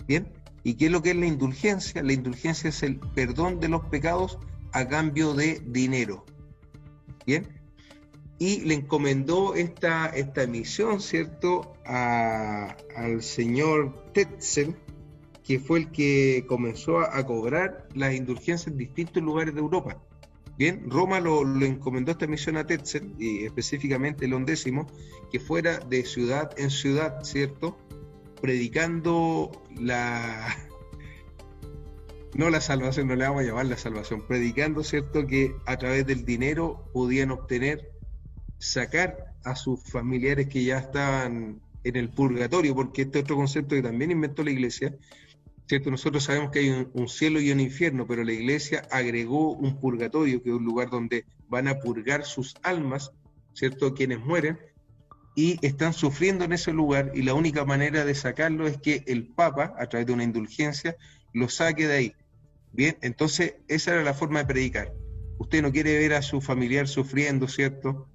Speaker 2: ¿Bien? ¿Y qué es lo que es la indulgencia? La indulgencia es el perdón de los pecados a cambio de dinero. ¿Bien? Y le encomendó esta, esta misión, ¿cierto?, al señor Tetzel, que fue el que comenzó a, cobrar las indulgencias en distintos lugares de Europa. Bien, Roma lo, encomendó esta misión a Tetzel, y específicamente el undécimo, que fuera de ciudad en ciudad, ¿cierto? Predicando la... No la salvación, no le vamos a llamar la salvación, predicando, ¿cierto? Que a través del dinero podían obtener, sacar a sus familiares que ya estaban en el purgatorio, porque este otro concepto que también inventó la iglesia, ¿cierto? Nosotros sabemos que hay un, cielo y un infierno, pero la iglesia agregó un purgatorio, que es un lugar donde van a purgar sus almas, ¿cierto? Quienes mueren y están sufriendo en ese lugar y la única manera de sacarlo es que el Papa, a través de una indulgencia, lo saque de ahí. Bien, entonces esa era la forma de predicar. Usted no quiere ver a su familiar sufriendo, ¿cierto?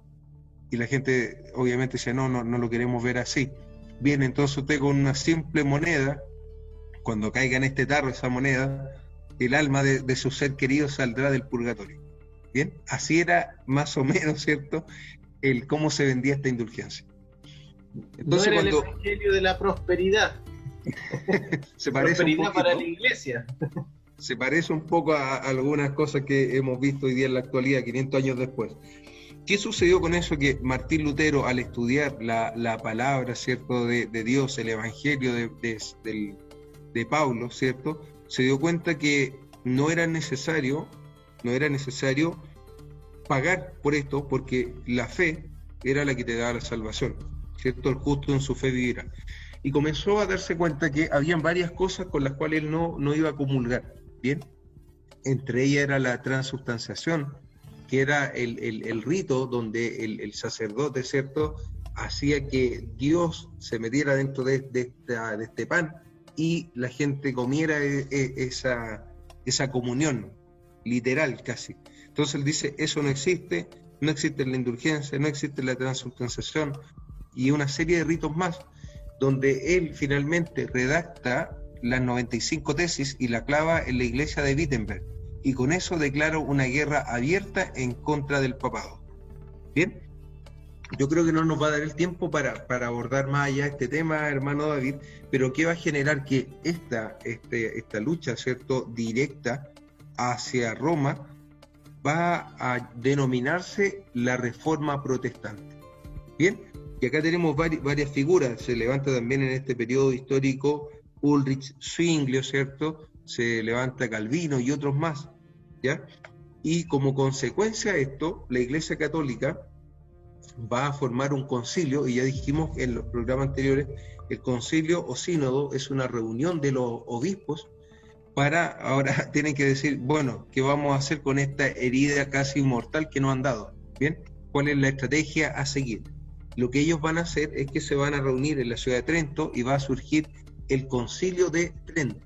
Speaker 2: Y la gente obviamente dice, no, no, no lo queremos ver así. Bien, entonces usted con una simple moneda cuando caiga en este tarro esa moneda, el alma de, su ser querido saldrá del purgatorio. Bien, así era más o menos, ¿cierto? El cómo se vendía esta indulgencia.
Speaker 1: Entonces, no era el evangelio de la prosperidad.
Speaker 2: se parece
Speaker 1: prosperidad para la iglesia.
Speaker 2: se parece un poco a, algunas cosas que hemos visto hoy día en la actualidad, 500 años después. ¿Qué sucedió con eso? Que Martín Lutero, al estudiar la, palabra, ¿cierto?, de, Dios, el evangelio del, de Pablo, ¿cierto? Se dio cuenta que no era necesario, no era necesario pagar por esto, porque la fe era la que te daba la salvación, ¿cierto? El justo en su fe vivirá. Y comenzó a darse cuenta que habían varias cosas con las cuales él no, no iba a comulgar, ¿bien? Entre ellas era la transubstanciación, que era el, rito donde el, sacerdote, ¿cierto?, hacía que Dios se metiera dentro de, de este pan y la gente comiera e, e, esa, esa comunión, literal casi. Entonces él dice, eso no existe, no existe la indulgencia, no existe la transubstanciación y una serie de ritos más, donde él finalmente redacta las 95 tesis y la clava en la iglesia de Wittenberg. Y con eso declara una guerra abierta en contra del papado. Bien, yo creo que no nos va a dar el tiempo para, abordar más allá este tema, hermano David, pero que va a generar que esta, este, esta lucha, ¿cierto?, directa hacia Roma va a denominarse la reforma protestante. Bien, y acá tenemos varias figuras, se levanta también en este periodo histórico Ulrich Zwinglio, ¿cierto? Se levanta Calvino y otros más, ¿ya? Y como consecuencia de esto, la Iglesia Católica va a formar un concilio, y ya dijimos en los programas anteriores, el concilio o sínodo es una reunión de los obispos para, ahora tienen que decir, bueno, ¿qué vamos a hacer con esta herida casi inmortal que nos han dado? ¿Bien? ¿Cuál es la estrategia a seguir? Lo que ellos van a hacer es que se van a reunir en la ciudad de Trento y va a surgir el concilio de Trento.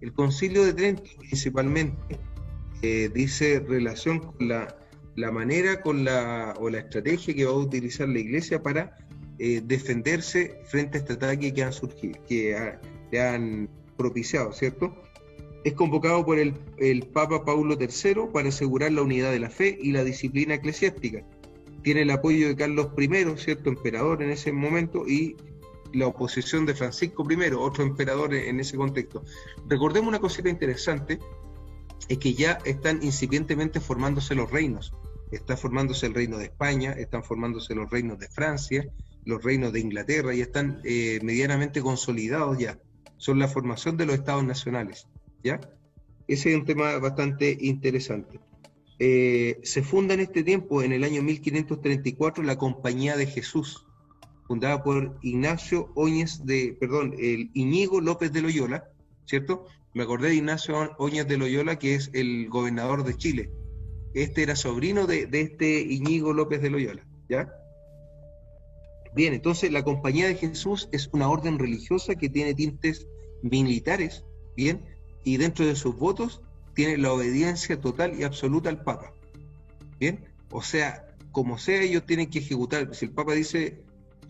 Speaker 2: El concilio de Trento principalmente eh, dice relación con la la manera con la, o la estrategia que va a utilizar la iglesia para eh, defenderse frente a este ataque que han surgido, que, han propiciado, ¿cierto? es convocado por el, el, Papa Paulo III para asegurar la unidad de la fe y la disciplina eclesiástica. Tiene el apoyo de Carlos I, cierto emperador en ese momento, y la oposición de Francisco I, otro emperador en ese contexto. Recordemos una cosita interesante, es que ya están incipientemente formándose los reinos. Está formándose el reino de España, están formándose los reinos de Francia, los reinos de Inglaterra, y están eh, medianamente consolidados ya. Son la formación de los estados nacionales, ¿ya? Ese es un tema bastante interesante. Eh, se funda en este tiempo, en el año 1534, la Compañía de Jesús, fundada por Ignacio Oñez de, perdón, el Iñigo López de Loyola, ¿cierto? Me acordé de Ignacio Oñez de Loyola, que es el gobernador de Chile. Este era sobrino de, este Iñigo López de Loyola, ¿ya? Bien, entonces la Compañía de Jesús es una orden religiosa que tiene tintes militares, ¿bien? Y dentro de sus votos tiene la obediencia total y absoluta al Papa, ¿bien? O sea, como sea, ellos tienen que ejecutar. Si el Papa dice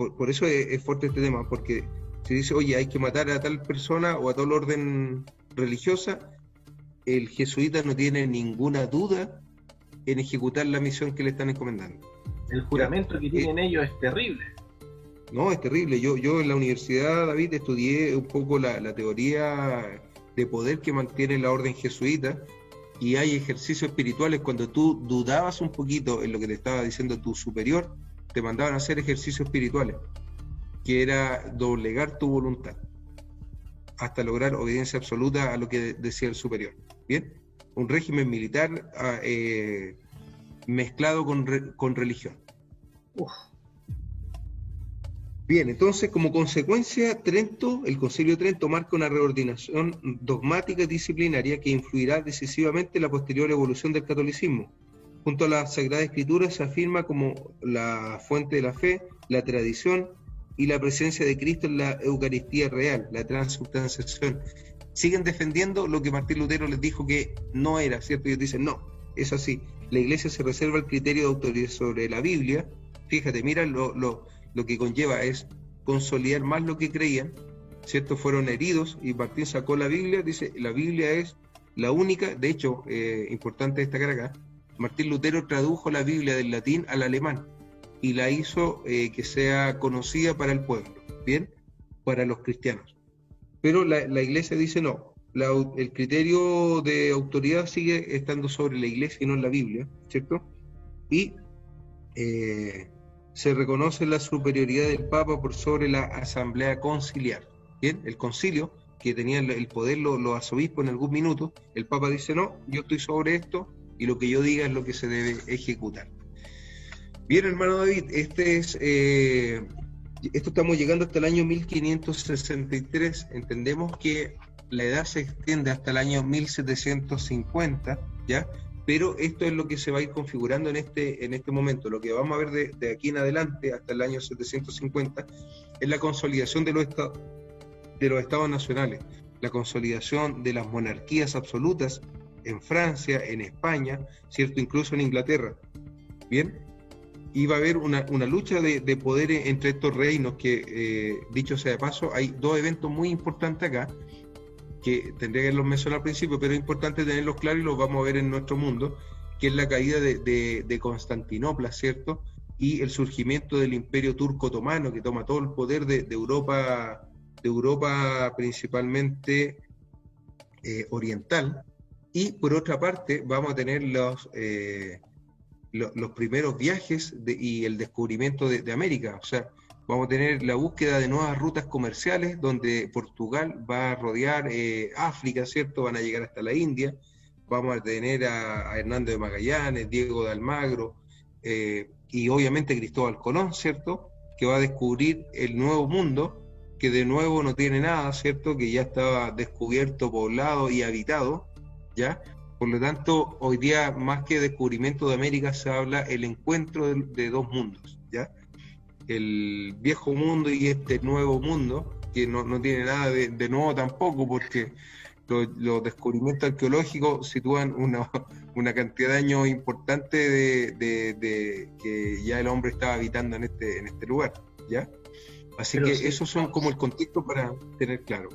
Speaker 2: por, eso es, fuerte este tema, porque si dice, oye, hay que matar a tal persona o a tal orden religiosa, el jesuita no tiene ninguna duda en ejecutar la misión que le están encomendando.
Speaker 1: El juramento que tienen eh, ellos es terrible.
Speaker 2: No, es terrible. Yo, yo en la universidad, David, estudié un poco la, la teoría de poder que mantiene la orden jesuita y hay ejercicios espirituales cuando tú dudabas un poquito en lo que te estaba diciendo tu superior, te mandaban a hacer ejercicios espirituales, que era doblegar tu voluntad hasta lograr obediencia absoluta a lo que decía el superior. Bien, un régimen militar ah, eh, mezclado con, con religión. Bien, entonces como consecuencia, Trento, el Concilio de Trento marca una reordinación dogmática y disciplinaria que influirá decisivamente en la posterior evolución del catolicismo Junto a la Sagrada Escritura se afirma como la fuente de la fe, la tradición y la presencia de Cristo en la Eucaristía real, la transubstanciación. Siguen defendiendo lo que Martín Lutero les dijo que no era, ¿cierto? Ellos dicen, no, es así. La Iglesia se reserva el criterio de autoridad sobre la Biblia. Fíjate, mira lo, lo, lo que conlleva es consolidar más lo que creían, ¿cierto? Fueron heridos y Martín sacó la Biblia, dice, la Biblia es la única, de hecho, eh, importante destacar acá, Martín Lutero tradujo la Biblia del latín al alemán y la hizo eh, que sea conocida para el pueblo, ¿bien? Para los cristianos. Pero la, iglesia dice no, el criterio de autoridad sigue estando sobre la iglesia y no en la Biblia, ¿cierto? Y eh, se reconoce la superioridad del Papa por sobre la asamblea conciliar, ¿bien? El concilio, que tenía el poder los, los arzobispos en algún minuto, el Papa dice no, yo estoy sobre esto, y lo que yo diga es lo que se debe ejecutar. Bien, hermano David, este es, eh, esto estamos llegando hasta el año 1563. Entendemos que la edad se extiende hasta el año 1750, ¿ya? Pero esto es lo que se va a ir configurando en este, en este momento. Lo que vamos a ver de, aquí en adelante, hasta el año 750, es la consolidación de los, de los estados nacionales, la consolidación de las monarquías absolutas en Francia, en España, ¿cierto? Incluso en Inglaterra. Bien, iba a haber una, lucha de, de, poder entre estos reinos que, eh, dicho sea de paso, hay dos eventos muy importantes acá, que tendría que los mencionar al principio, pero es importante tenerlos claros y los vamos a ver en nuestro mundo, que es la caída de, Constantinopla, ¿cierto? Y el surgimiento del imperio turco otomano, que toma todo el poder de, Europa, de Europa principalmente eh, oriental, y por otra parte, vamos a tener los, eh, los primeros viajes y el descubrimiento de, América. O sea, vamos a tener la búsqueda de nuevas rutas comerciales, donde Portugal va a rodear eh, África, ¿cierto? Van a llegar hasta la India. Vamos a tener a, Hernando de Magallanes, Diego de Almagro eh, y obviamente Cristóbal Colón, ¿cierto? Que va a descubrir el nuevo mundo, que de nuevo no tiene nada, ¿cierto? Que ya estaba descubierto, poblado y habitado ¿ya? Por lo tanto, hoy día, más que descubrimiento de América, se habla el encuentro de, dos mundos, ¿ya? El viejo mundo y este nuevo mundo, que no, tiene nada de, nuevo tampoco, porque los, descubrimientos arqueológicos sitúan una, una, cantidad de años importante de, que ya el hombre estaba habitando en este, en este lugar, ¿ya? Así que esos son como el contexto para tener claro.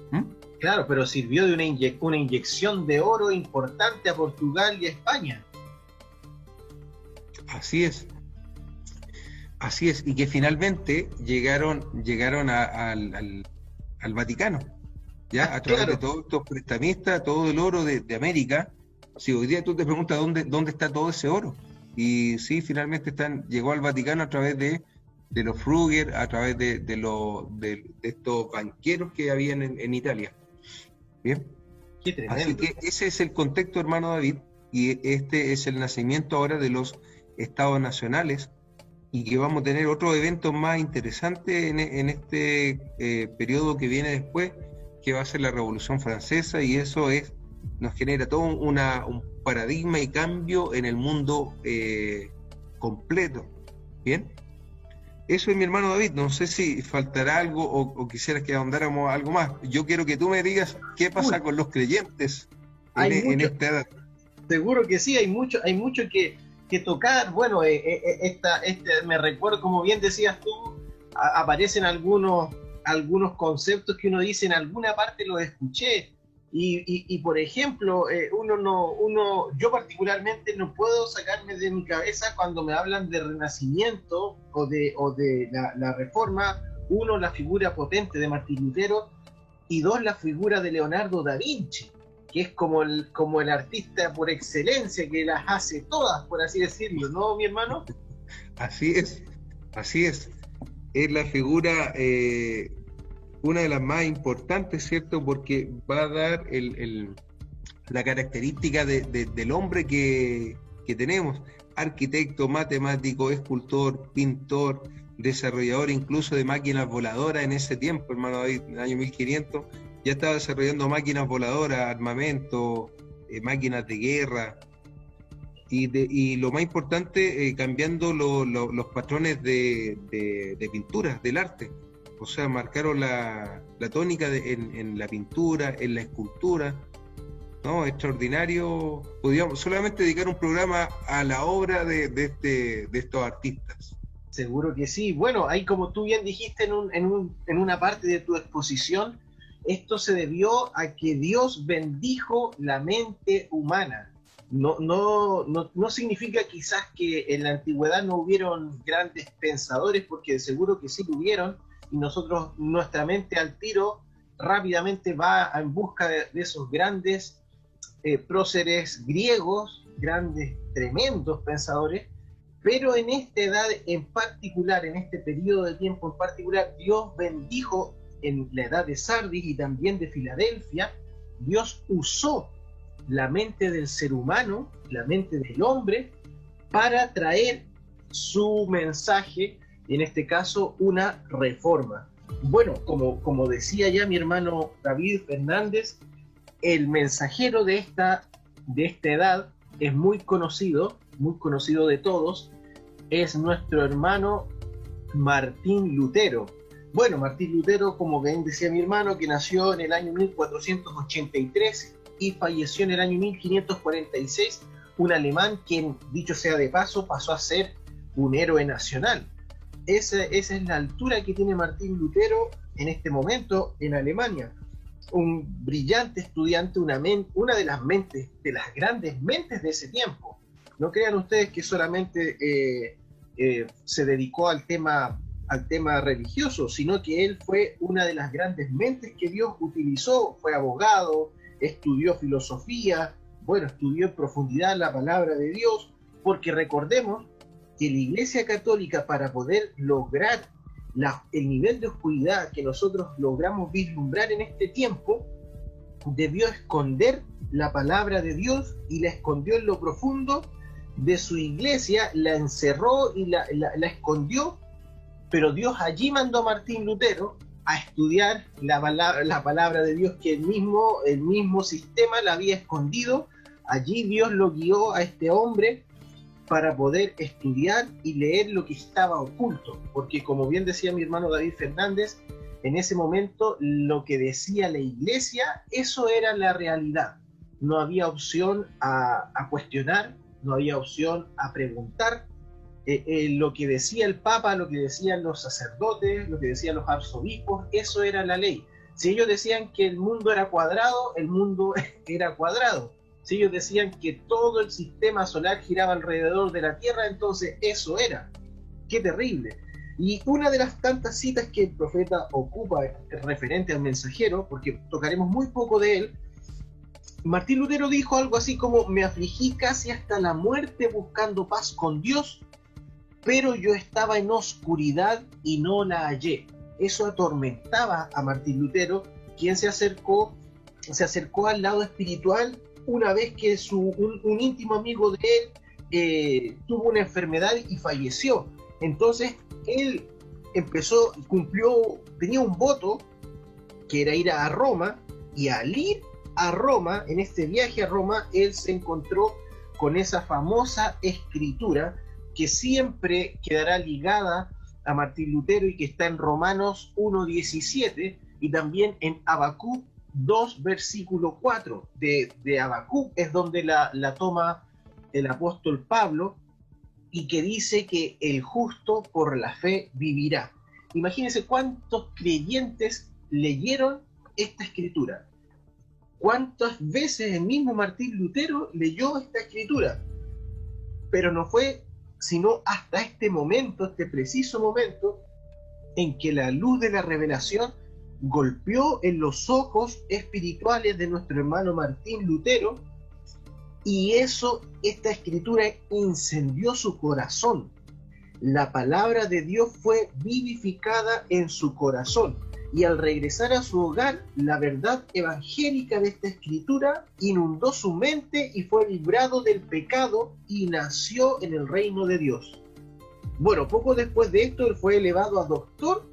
Speaker 1: Claro, pero sirvió de una, una inyección de oro importante a Portugal y a España.
Speaker 2: Así es. Así es, y que finalmente llegaron, llegaron al, Vaticano, ya ah, a través de todos estos prestamistas, todo el oro de, América. Si hoy día tú te preguntas dónde, dónde está todo ese oro, y sí, finalmente están, llegó al Vaticano a través de, de los Fruger, a través de, de, de, estos banqueros que habían en, Italia. Bien. Así que ese es el contexto, hermano David, y este es el nacimiento ahora de los estados nacionales y que vamos a tener otro evento más interesante en, en este eh, periodo que viene después, que va a ser la Revolución Francesa, y eso es nos genera todo una, un paradigma y cambio en el mundo eh, completo. ¿Bien? Eso es mi hermano David. No sé si faltará algo o, quisieras que ahondáramos algo más. Yo quiero que tú me digas qué pasa con los creyentes en, e, esta edad.
Speaker 1: Seguro que sí, hay mucho, hay mucho que, que tocar. Bueno, eh, eh, esta, este, me recuerdo, como bien decías tú, aparecen algunos, algunos conceptos que uno dice en alguna parte los escuché. Y, por ejemplo, eh, uno no, uno, yo particularmente no puedo sacarme de mi cabeza cuando me hablan de renacimiento o de, o de la, reforma, uno, la figura potente de Martín Lutero, y dos, la figura de Leonardo da Vinci, que es como el, como el artista por excelencia que las hace todas, por así decirlo, ¿no, mi hermano?
Speaker 2: Así es, así es. Es la figura eh, una de las más importantes, ¿cierto? Porque va a dar la característica del hombre que, tenemos, arquitecto, matemático, escultor, pintor, desarrollador incluso de máquinas voladoras en ese tiempo, hermano David, en el año 1500, ya estaba desarrollando máquinas voladoras, armamento, eh, máquinas de guerra, y, lo más importante, eh, cambiando los patrones de, de, pintura, del arte o sea, marcaron la, tónica en, la pintura, en la escultura, ¿no? Extraordinario. Podríamos solamente dedicar un programa a la obra de, este, de estos artistas.
Speaker 1: Seguro que sí. Bueno, ahí como tú bien dijiste en, un, en, un, en una parte de tu exposición, esto se debió a que Dios bendijo la mente humana. No, no, no, no, significa quizás que en la antigüedad no hubieron grandes pensadores, porque seguro que sí lo hubieron, y nosotros, nuestra mente al tiro, rápidamente va en busca de, esos grandes eh, próceres griegos, grandes, tremendos pensadores, pero en esta edad en particular, en este periodo de tiempo en particular, Dios bendijo en la edad de Sardis y también de Filadelfia, Dios usó la mente del ser humano, la mente del hombre, para traer su mensaje en este caso una reforma. Bueno, como, como decía ya mi hermano David Fernández, el mensajero de esta, de esta edad es muy conocido, muy conocido de todos, es nuestro hermano Martín Lutero. Bueno, Martín Lutero, como bien decía mi hermano, que nació en el año 1483 y falleció en el año 1546, un alemán quien, dicho sea de paso, pasó a ser un héroe nacional. Esa, es la altura que tiene Martín Lutero en este momento en Alemania. Un brillante estudiante, una, de las mentes, de las grandes mentes de ese tiempo. No crean ustedes que solamente eh, eh, se dedicó al tema, al tema religioso, sino que él fue una de las grandes mentes que Dios utilizó. Fue abogado, estudió filosofía, bueno, estudió en profundidad la palabra de Dios, porque recordemos que la Iglesia Católica para poder lograr el nivel de oscuridad que nosotros logramos vislumbrar en este tiempo, debió esconder la palabra de Dios y la escondió en lo profundo de su iglesia, la encerró y la, escondió, pero Dios allí mandó a Martín Lutero a estudiar la palabra, la palabra de Dios que el mismo, el mismo sistema la había escondido. Allí Dios lo guió a este hombre para poder estudiar y leer lo que estaba oculto, porque como bien decía mi hermano David Fernández, en ese momento lo que decía la iglesia, eso era la realidad. No había opción a, cuestionar, no había opción a preguntar, eh, eh, lo que decía el Papa, lo que decían los sacerdotes, lo que decían los arzobispos, eso era la ley. Si ellos decían que el mundo era cuadrado, el mundo era cuadrado. Si ellos decían que todo el sistema solar giraba alrededor de la Tierra, entonces eso era. Qué terrible. Y una de las tantas citas que el profeta ocupa referente al mensajero, porque tocaremos muy poco de él, Martín Lutero dijo algo así como, me afligí casi hasta la muerte buscando paz con Dios, pero yo estaba en oscuridad y no la hallé. Eso atormentaba a Martín Lutero, quien se acercó, se acercó al lado espiritual una vez que su, un, íntimo amigo de él eh, tuvo una enfermedad y falleció. Entonces él empezó, cumplió, tenía un voto que era ir a Roma y al ir a Roma, en este viaje a Roma, él se encontró con esa famosa escritura que siempre quedará ligada a Martín Lutero y que está en Romanos 1.17 y también en Habacuc 2, versículo 4. De, de Habacuc es donde la, la toma el apóstol Pablo y que dice que el justo por la fe vivirá. Imagínense cuántos creyentes leyeron esta escritura. ¿Cuántas veces el mismo Martín Lutero leyó esta escritura? Pero no fue sino hasta este momento, este preciso momento, en que la luz de la revelación golpeó en los ojos espirituales de nuestro hermano Martín Lutero y eso, esta escritura incendió su corazón. La palabra de Dios fue vivificada en su corazón. Y al regresar a su hogar, la verdad evangélica de esta escritura inundó su mente y fue librado del pecado y nació en el reino de Dios. Bueno, poco después de esto, él fue elevado a doctor,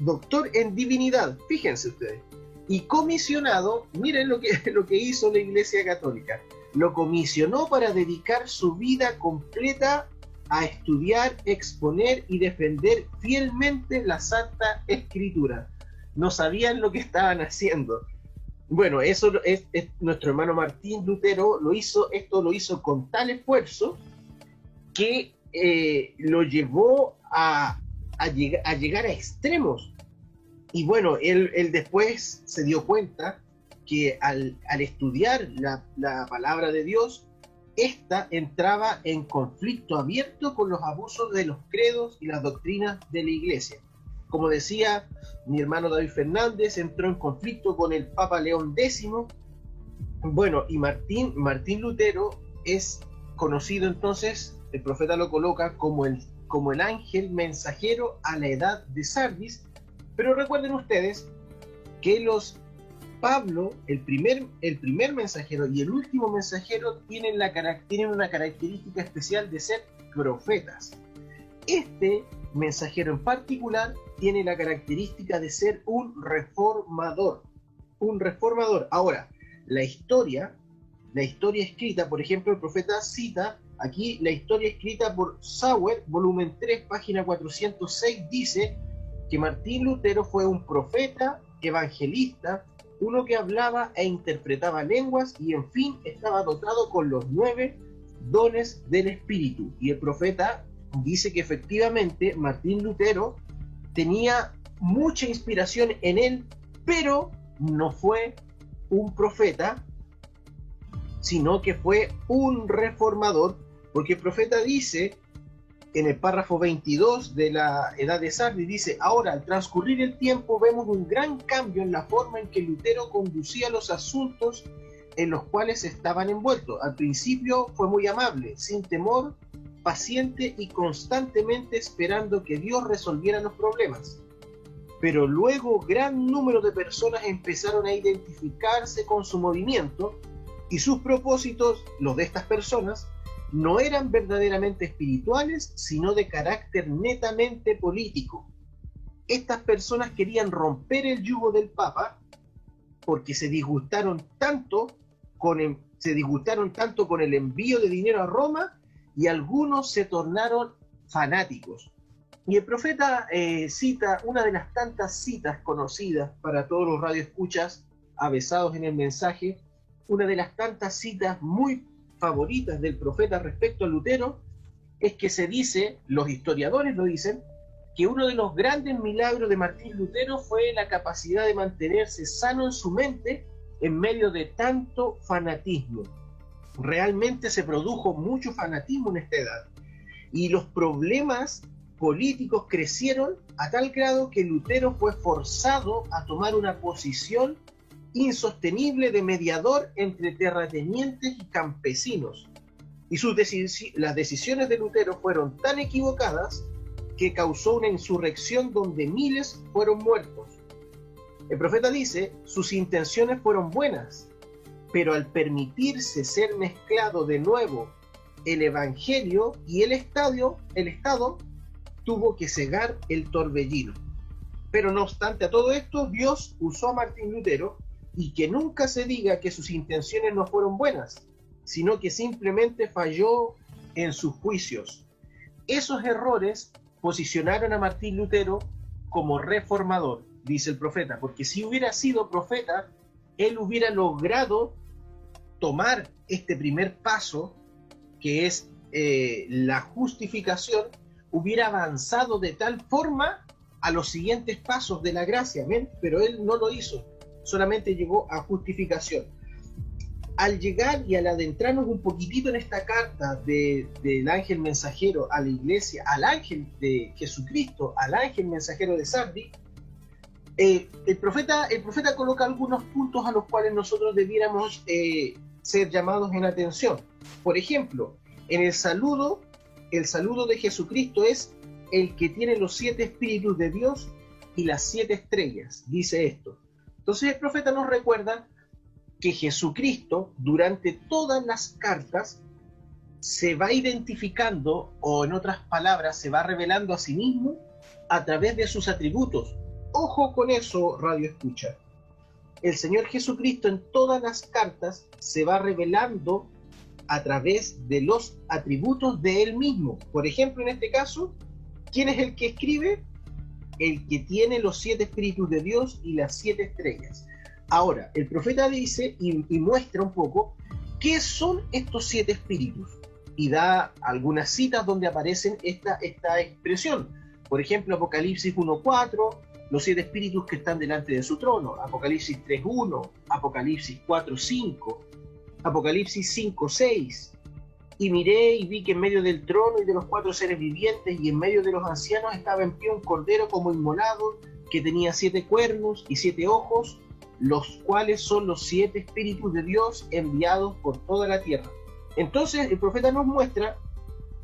Speaker 1: doctor en divinidad, fíjense ustedes, y comisionado, miren lo que, lo que hizo la Iglesia Católica, lo comisionó para dedicar su vida completa a estudiar, exponer y defender fielmente la Santa Escritura. No sabían lo que estaban haciendo. Bueno, eso es, nuestro hermano Martín Lutero lo hizo, esto lo hizo con tal esfuerzo que eh, lo llevó a, a, llegar a extremos. Y bueno, él, él después se dio cuenta que al, estudiar la, palabra de Dios, ésta entraba en conflicto abierto con los abusos de los credos y las doctrinas de la iglesia. Como decía mi hermano David Fernández, entró en conflicto con el Papa León X. Bueno, y Martín, Martín Lutero es conocido entonces, el profeta lo coloca como el, como el ángel mensajero a la edad de Sardis, pero recuerden ustedes que los Pablo, el primer, el primer mensajero y el último mensajero tienen, la, tienen una característica especial de ser profetas. Este mensajero en particular tiene la característica de ser un reformador. Un reformador. Ahora, la historia, la historia escrita, por ejemplo, el profeta cita aquí la historia escrita por Sauer, volumen 3, página 406, dice que Martín Lutero fue un profeta, evangelista, uno que hablaba e interpretaba lenguas y en fin estaba dotado con los nueve dones del Espíritu. Y el profeta dice que efectivamente Martín Lutero tenía mucha inspiración en él, pero no fue un profeta, sino que fue un reformador, porque el profeta dice en el párrafo 22 de la Edad de Sardi dice, ahora al transcurrir el tiempo vemos un gran cambio en la forma en que Lutero conducía los asuntos en los cuales estaban envueltos. Al principio fue muy amable, sin temor, paciente y constantemente esperando que Dios resolviera los problemas. Pero luego gran número de personas empezaron a identificarse con su movimiento y sus propósitos, los de estas personas, no eran verdaderamente espirituales, sino de carácter netamente político. Estas personas querían romper el yugo del Papa porque se disgustaron tanto con el, envío de dinero a Roma y algunos se tornaron fanáticos. Y el profeta eh, cita una de las tantas citas conocidas para todos los radioescuchas avesados en el mensaje, una de las tantas citas muy favoritas del profeta respecto a Lutero es que se dice, los historiadores lo dicen, que uno de los grandes milagros de Martín Lutero fue la capacidad de mantenerse sano en su mente en medio de tanto fanatismo. Realmente se produjo mucho fanatismo en esta edad y los problemas políticos crecieron a tal grado que Lutero fue forzado a tomar una posición insostenible de mediador entre terratenientes y campesinos. Y sus las decisiones de Lutero fueron tan equivocadas que causó una insurrección donde miles fueron muertos. El profeta dice, sus intenciones fueron buenas, pero al permitirse ser mezclado de nuevo el evangelio y el estadio, el estado tuvo que cegar el torbellino. Pero no obstante a todo esto, Dios usó a Martín Lutero y que nunca se diga que sus intenciones no fueron buenas, sino que simplemente falló en sus juicios. Esos errores posicionaron a Martín Lutero como reformador, dice el profeta, porque si hubiera sido profeta, él hubiera logrado tomar este primer paso, que es eh, la justificación, hubiera avanzado de tal forma a los siguientes pasos de la gracia, pero él no lo hizo, solamente llegó a justificación al llegar y al adentrarnos un poquitito en esta carta del ángel mensajero a la iglesia, al ángel de Jesucristo, al ángel mensajero de Sardi, eh, el, profeta, el profeta coloca algunos puntos a los cuales nosotros debiéramos eh, ser llamados en atención. Por ejemplo, en el saludo, el saludo de Jesucristo es el que tiene los siete espíritus de Dios y las siete estrellas, dice esto. Entonces el profeta nos recuerda que Jesucristo durante todas las cartas se va identificando o en otras palabras se va revelando a sí mismo a través de sus atributos. Ojo con eso, radio escucha. El Señor Jesucristo en todas las cartas se va revelando a través de los atributos de Él mismo. Por ejemplo, en este caso, ¿quién es el que escribe? El que tiene los siete espíritus de Dios y las siete estrellas. Ahora, el profeta dice y, muestra un poco qué son estos siete espíritus y da algunas citas donde aparecen esta, esta expresión. Por ejemplo, Apocalipsis 1.4, los siete espíritus que están delante de su trono, Apocalipsis 3.1, Apocalipsis 4.5, Apocalipsis 5.6. Y miré y vi que en medio del trono y de los cuatro seres vivientes y en medio de los ancianos estaba en pie un cordero como inmolado, que tenía siete cuernos y siete ojos, los cuales son los siete espíritus de Dios enviados por toda la tierra. Entonces el profeta nos muestra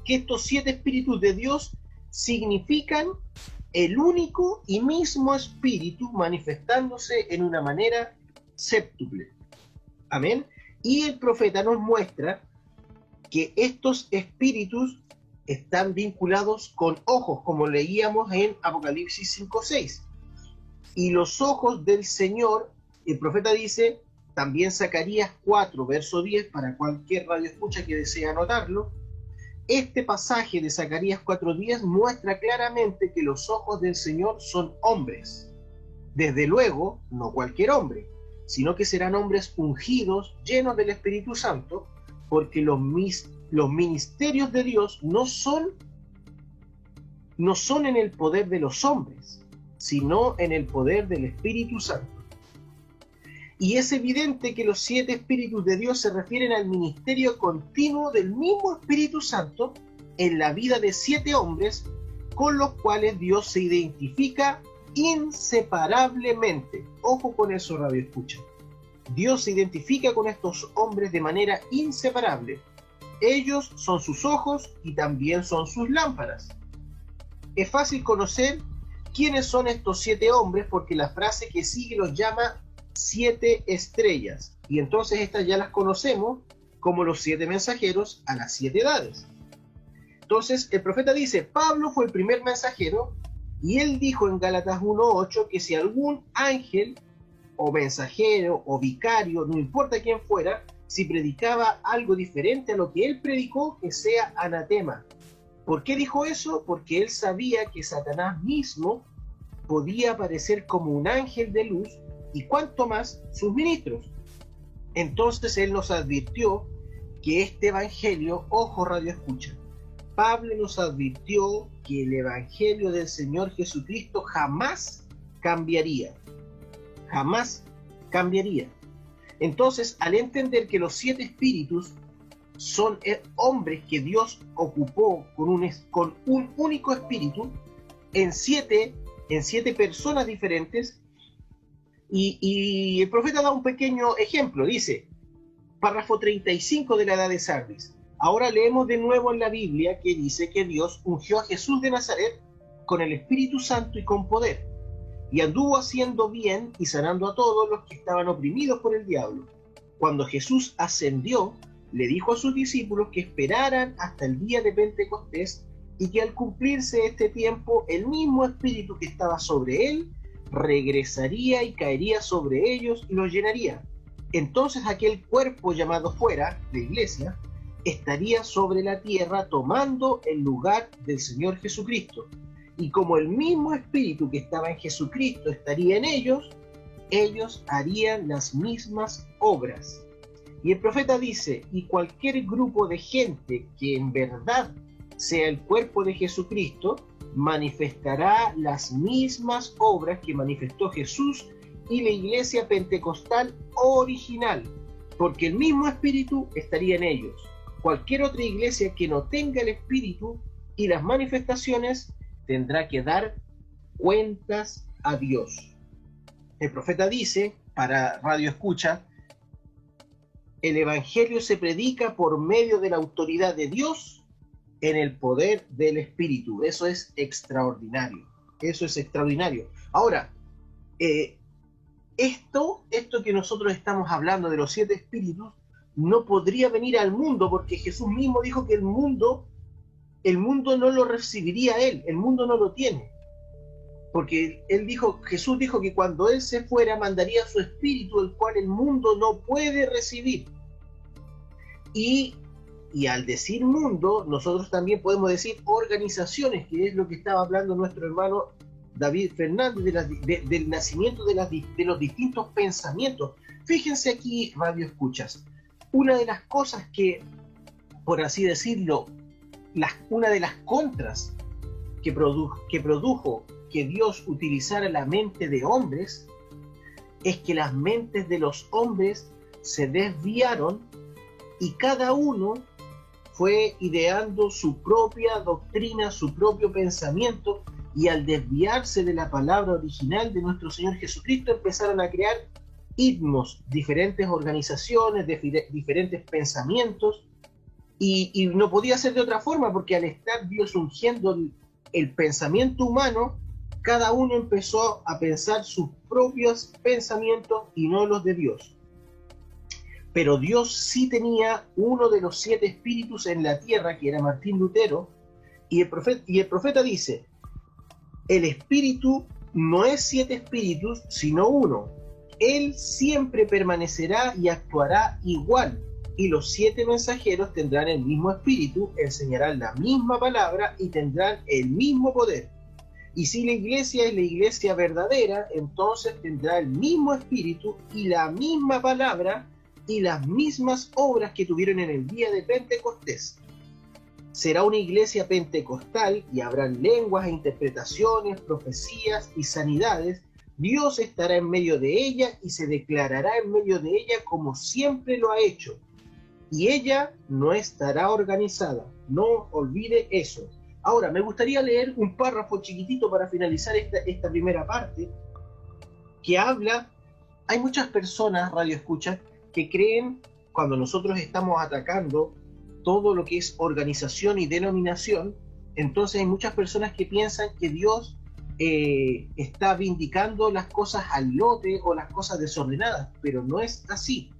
Speaker 1: que estos siete espíritus de Dios significan el único y mismo espíritu manifestándose en una manera séptuple. Amén. Y el profeta nos muestra que estos espíritus están vinculados con ojos, como leíamos en Apocalipsis 5.6. Y los ojos del Señor el profeta dice, también Zacarías 4, verso 10, para cualquier radio escucha que desee anotarlo, este pasaje de Zacarías 4.10 muestra claramente que los ojos del Señor son hombres. Desde luego, no cualquier hombre, sino que serán hombres ungidos, llenos del Espíritu Santo, porque los, los ministerios de Dios no son, no son en el poder de los hombres, sino en el poder del Espíritu Santo. Y es evidente que los siete espíritus de Dios se refieren al ministerio continuo del mismo Espíritu Santo en la vida de siete hombres con los cuales Dios se identifica inseparablemente. Ojo con eso, radio escucha. Dios se identifica con estos hombres de manera inseparable. Ellos son sus ojos y también son sus lámparas. Es fácil conocer quiénes son estos siete hombres porque la frase que sigue los llama siete estrellas. Y entonces estas ya las conocemos como los siete mensajeros a las siete edades. Entonces el profeta dice, Pablo fue el primer mensajero y él dijo en Gálatas 1.8 que si algún ángel o mensajero o vicario, no importa quién fuera, si predicaba algo diferente a lo que él predicó, que sea anatema. ¿Por qué dijo eso? Porque él sabía que Satanás mismo podía aparecer como un ángel de luz y cuanto más sus ministros. Entonces él nos advirtió que este evangelio, ojo radio escucha, Pablo nos advirtió que el Evangelio del Señor Jesucristo jamás cambiaría. Jamás cambiaría. Entonces, al entender que los siete espíritus son eh, hombres que Dios ocupó con un, único espíritu en siete, en siete personas diferentes, y, y el profeta da un pequeño ejemplo, dice, párrafo 35 de la edad de Sardis. Ahora leemos de nuevo en la Biblia que dice que Dios ungió a Jesús de Nazaret con el Espíritu Santo y con poder, y anduvo haciendo bien y sanando a todos los que estaban oprimidos por el diablo. Cuando Jesús ascendió, le dijo a sus discípulos que esperaran hasta el día de Pentecostés y que al cumplirse este tiempo el mismo espíritu que estaba sobre él regresaría y caería sobre ellos y los llenaría. Entonces aquel cuerpo llamado fuera, de iglesia, estaría sobre la tierra tomando el lugar del Señor Jesucristo. Y como el mismo espíritu que estaba en Jesucristo estaría en ellos, ellos harían las mismas obras. Y el profeta dice, y cualquier grupo de gente que en verdad sea el cuerpo de Jesucristo, manifestará las mismas obras que manifestó Jesús y la iglesia pentecostal original, porque el mismo espíritu estaría en ellos. Cualquier otra iglesia que no tenga el espíritu y las manifestaciones tendrá que dar cuentas a Dios. El profeta dice, para Radio Escucha, el Evangelio se predica por medio de la autoridad de Dios en el poder del Espíritu. Eso es extraordinario. Eso es extraordinario. Ahora, eh, esto, esto que nosotros estamos hablando de los siete espíritus, no podría venir al mundo porque Jesús mismo dijo que el mundo, el mundo no lo recibiría él, el mundo no lo tiene. Porque él dijo, Jesús dijo que cuando él se fuera mandaría su espíritu, el cual el mundo no puede recibir. Y, y al decir mundo, nosotros también podemos decir organizaciones, que es lo que estaba hablando nuestro hermano David Fernández del nacimiento de, de los distintos pensamientos. Fíjense aquí, Radio Escuchas, una de las cosas que, por así decirlo, una de las contras que, que produjo que Dios utilizara la mente de hombres es que las mentes de los hombres se desviaron y cada uno fue ideando su propia doctrina, su propio pensamiento, y al desviarse de la palabra original de nuestro Señor Jesucristo empezaron a crear himnos, diferentes organizaciones, diferentes pensamientos, y, no podía ser de otra forma porque al estar Dios ungiendo el pensamiento humano, cada uno empezó a pensar sus propios pensamientos y no los de Dios. Pero Dios sí tenía uno de los siete espíritus en la tierra, que era Martín Lutero, y el profeta, dice, el espíritu no es siete espíritus, sino uno. Él siempre permanecerá y actuará igual, y los siete mensajeros tendrán el mismo espíritu, enseñarán la misma palabra y tendrán el mismo poder. Y si la iglesia es la iglesia verdadera, entonces tendrá el mismo espíritu y la misma palabra y las mismas obras que tuvieron en el día de Pentecostés. Será una iglesia pentecostal y habrán lenguas interpretaciones, profecías y sanidades. Dios estará en medio de ella y se declarará en medio de ella como siempre lo ha hecho. Y ella no estará organizada. No olvide eso. Ahora, me gustaría leer un párrafo chiquitito para finalizar esta, primera parte, que habla, hay muchas personas, radio escucha, que creen cuando nosotros estamos atacando todo lo que es organización y denominación, entonces hay muchas personas que piensan que Dios eh, está vindicando las cosas al lote o las cosas desordenadas, pero no es así.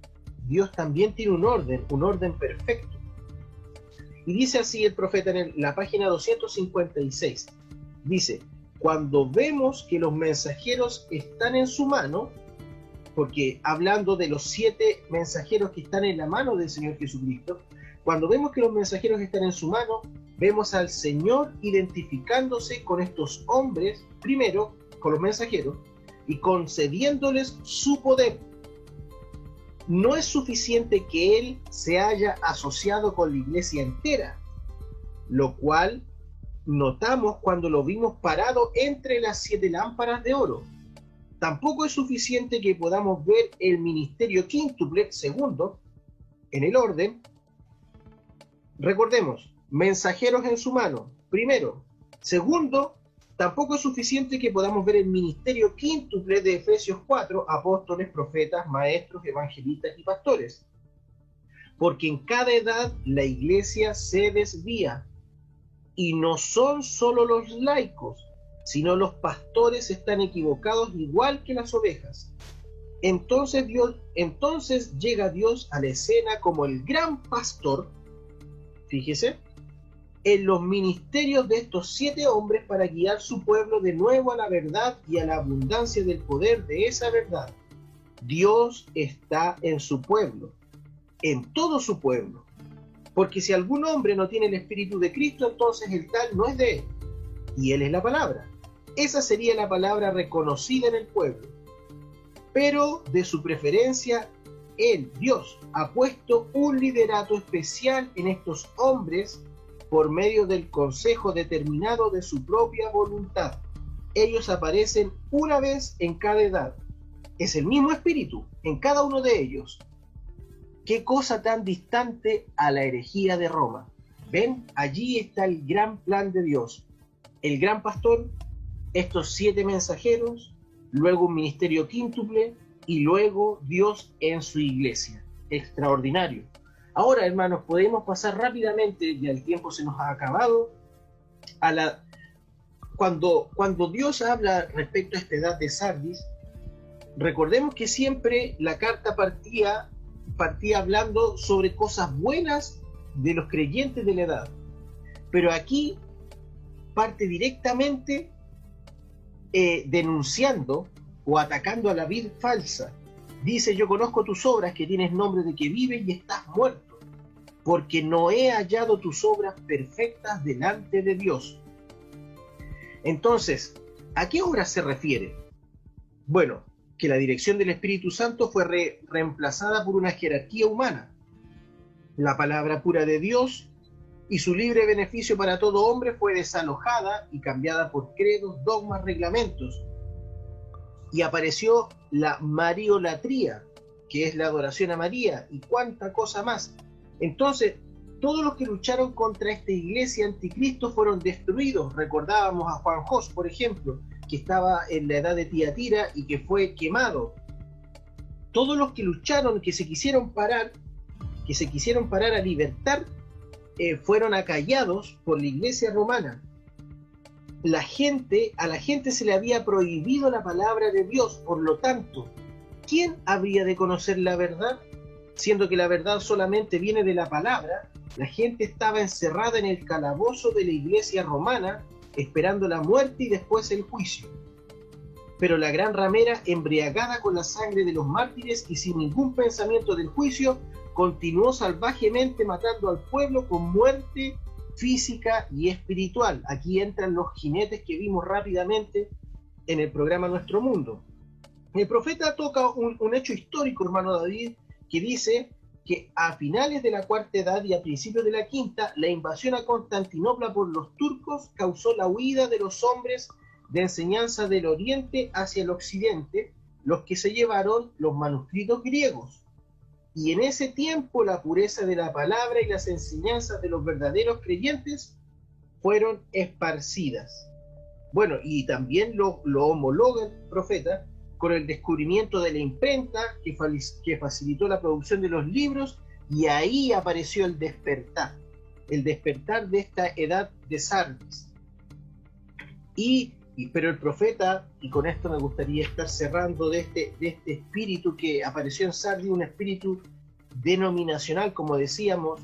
Speaker 1: Dios también tiene un orden, un orden perfecto. Y dice así el profeta en la página 256. Dice, cuando vemos que los mensajeros están en su mano, porque hablando de los siete mensajeros que están en la mano del Señor Jesucristo, cuando vemos que los mensajeros están en su mano, vemos al Señor identificándose con estos hombres, primero con los mensajeros, y concediéndoles su poder no es suficiente que Él se haya asociado con la iglesia entera. lo cual notamos cuando lo vimos parado entre las siete lámparas de oro. Tampoco es suficiente que podamos ver el ministerio quíntuple, segundo, en el orden. Recordemos, mensajeros en su mano, primero. Segundo, tampoco es suficiente que podamos ver el ministerio quíntuple de Efesios 4, apóstoles, profetas, maestros, evangelistas y pastores. Porque en cada edad la iglesia se desvía y no son solo los laicos, sino los pastores están equivocados igual que las ovejas. Entonces Dios, entonces llega Dios a la escena como el gran pastor, fíjese, en los ministerios de estos siete hombres para guiar su pueblo de nuevo a la verdad y a la abundancia del poder de esa verdad. Dios está en su pueblo, en todo su pueblo, porque si algún hombre no tiene el Espíritu de Cristo, entonces el tal no es de él. Y él es la palabra. Esa sería la palabra reconocida en el pueblo. Pero de su preferencia, él, Dios, ha puesto un liderato especial en estos hombres por medio del consejo determinado de su propia voluntad. Ellos aparecen una vez en cada edad. Es el mismo espíritu en cada uno de ellos, Qué cosa tan distante a la herejía de Roma. Ven, allí está el gran plan de Dios. El gran pastor, estos siete mensajeros, luego un ministerio quíntuple y luego Dios en su iglesia. Extraordinario. Ahora, hermanos, podemos pasar rápidamente, ya el tiempo se nos ha acabado, cuando Dios habla respecto a esta edad de Sardis, recordemos que siempre la carta partía partía hablando sobre cosas buenas de los creyentes de la edad. Pero aquí parte directamente eh, denunciando o atacando a la vid falsa. Dice, yo conozco tus obras, que tienes nombre de que vives y estás muerto, porque no he hallado tus obras perfectas delante de Dios. Entonces, ¿a qué obras se refiere? Bueno, que la dirección del Espíritu Santo fue reemplazada por una jerarquía humana. La palabra pura de Dios y su libre beneficio para todo hombre fue desalojada y cambiada por credos, dogmas, reglamentos. Y apareció la mariolatría, que es la adoración a María, y cuánta cosa más. Entonces, todos los que lucharon contra esta iglesia anticristo fueron destruidos. Recordábamos a Juan Jos, por ejemplo, que estaba en la edad de Tiatira y que fue quemado. Todos los que lucharon, que se quisieron parar, que se quisieron parar a libertar, eh, fueron acallados por la iglesia romana. La gente, a la gente se le había prohibido la palabra de Dios, por lo tanto, ¿quién habría de conocer la verdad? Siendo que la verdad solamente viene de la palabra, la gente estaba encerrada en el calabozo de la iglesia romana esperando la muerte y después el juicio. Pero la gran ramera, embriagada con la sangre de los mártires y sin ningún pensamiento del juicio, continuó salvajemente matando al pueblo con muerte física y espiritual. Aquí entran los jinetes que vimos rápidamente en el programa Nuestro Mundo. El profeta toca un, hecho histórico, hermano David, que dice que a finales de la cuarta edad y a principios de la quinta, la invasión a Constantinopla por los turcos causó la huida de los hombres de enseñanza del oriente hacia el occidente, los que se llevaron los manuscritos griegos. Y en ese tiempo la pureza de la palabra y las enseñanzas de los verdaderos creyentes fueron esparcidas. Bueno, y también lo, lo homologa el profeta con el descubrimiento de la imprenta que, que facilitó la producción de los libros y ahí apareció el despertar, el despertar de esta edad de Sardis. Y, pero el profeta, y con esto me gustaría estar cerrando de este, de este espíritu que apareció en Sardis, un espíritu denominacional, como decíamos,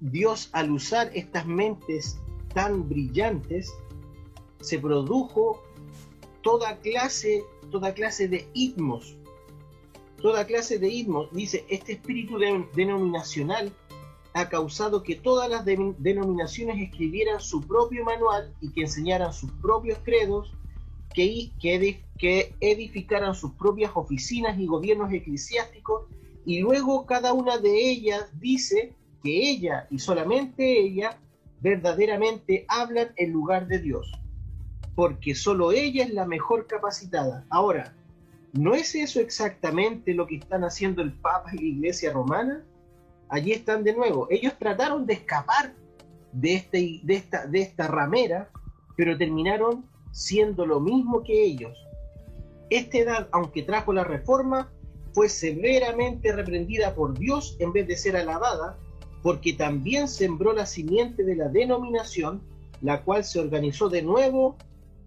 Speaker 1: Dios al usar estas mentes tan brillantes, se produjo toda clase, toda clase de itmos, toda clase de itmos. Dice, este espíritu denominacional ha causado que todas las denominaciones escribieran su propio manual y que enseñaran sus propios credos, que, que edificaran sus propias oficinas y gobiernos eclesiásticos, y luego cada una de ellas dice que ella y solamente ella verdaderamente hablan en lugar de Dios, porque solo ella es la mejor capacitada. Ahora, ¿no es eso exactamente lo que están haciendo el Papa y la Iglesia romana? Allí están de nuevo. Ellos trataron de escapar de, este, de, esta, de esta ramera, pero terminaron siendo lo mismo que ellos. Esta edad, aunque trajo la reforma, fue severamente reprendida por Dios en vez de ser alabada, porque también sembró la simiente de la denominación, la cual se organizó de nuevo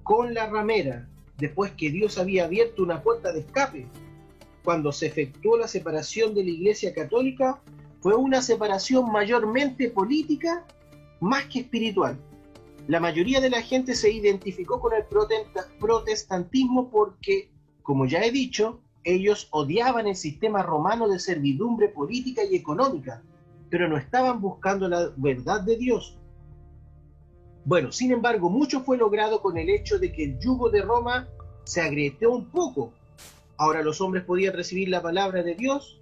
Speaker 1: con la ramera, después que Dios había abierto una puerta de escape. Cuando se efectuó la separación de la Iglesia Católica, fue una separación mayormente política más que espiritual. La mayoría de la gente se identificó con el protestantismo porque, como ya he dicho, ellos odiaban el sistema romano de servidumbre política y económica, pero no estaban buscando la verdad de Dios. Bueno, sin embargo, mucho fue logrado con el hecho de que el yugo de Roma se agrieteó un poco. Ahora los hombres podían recibir la palabra de Dios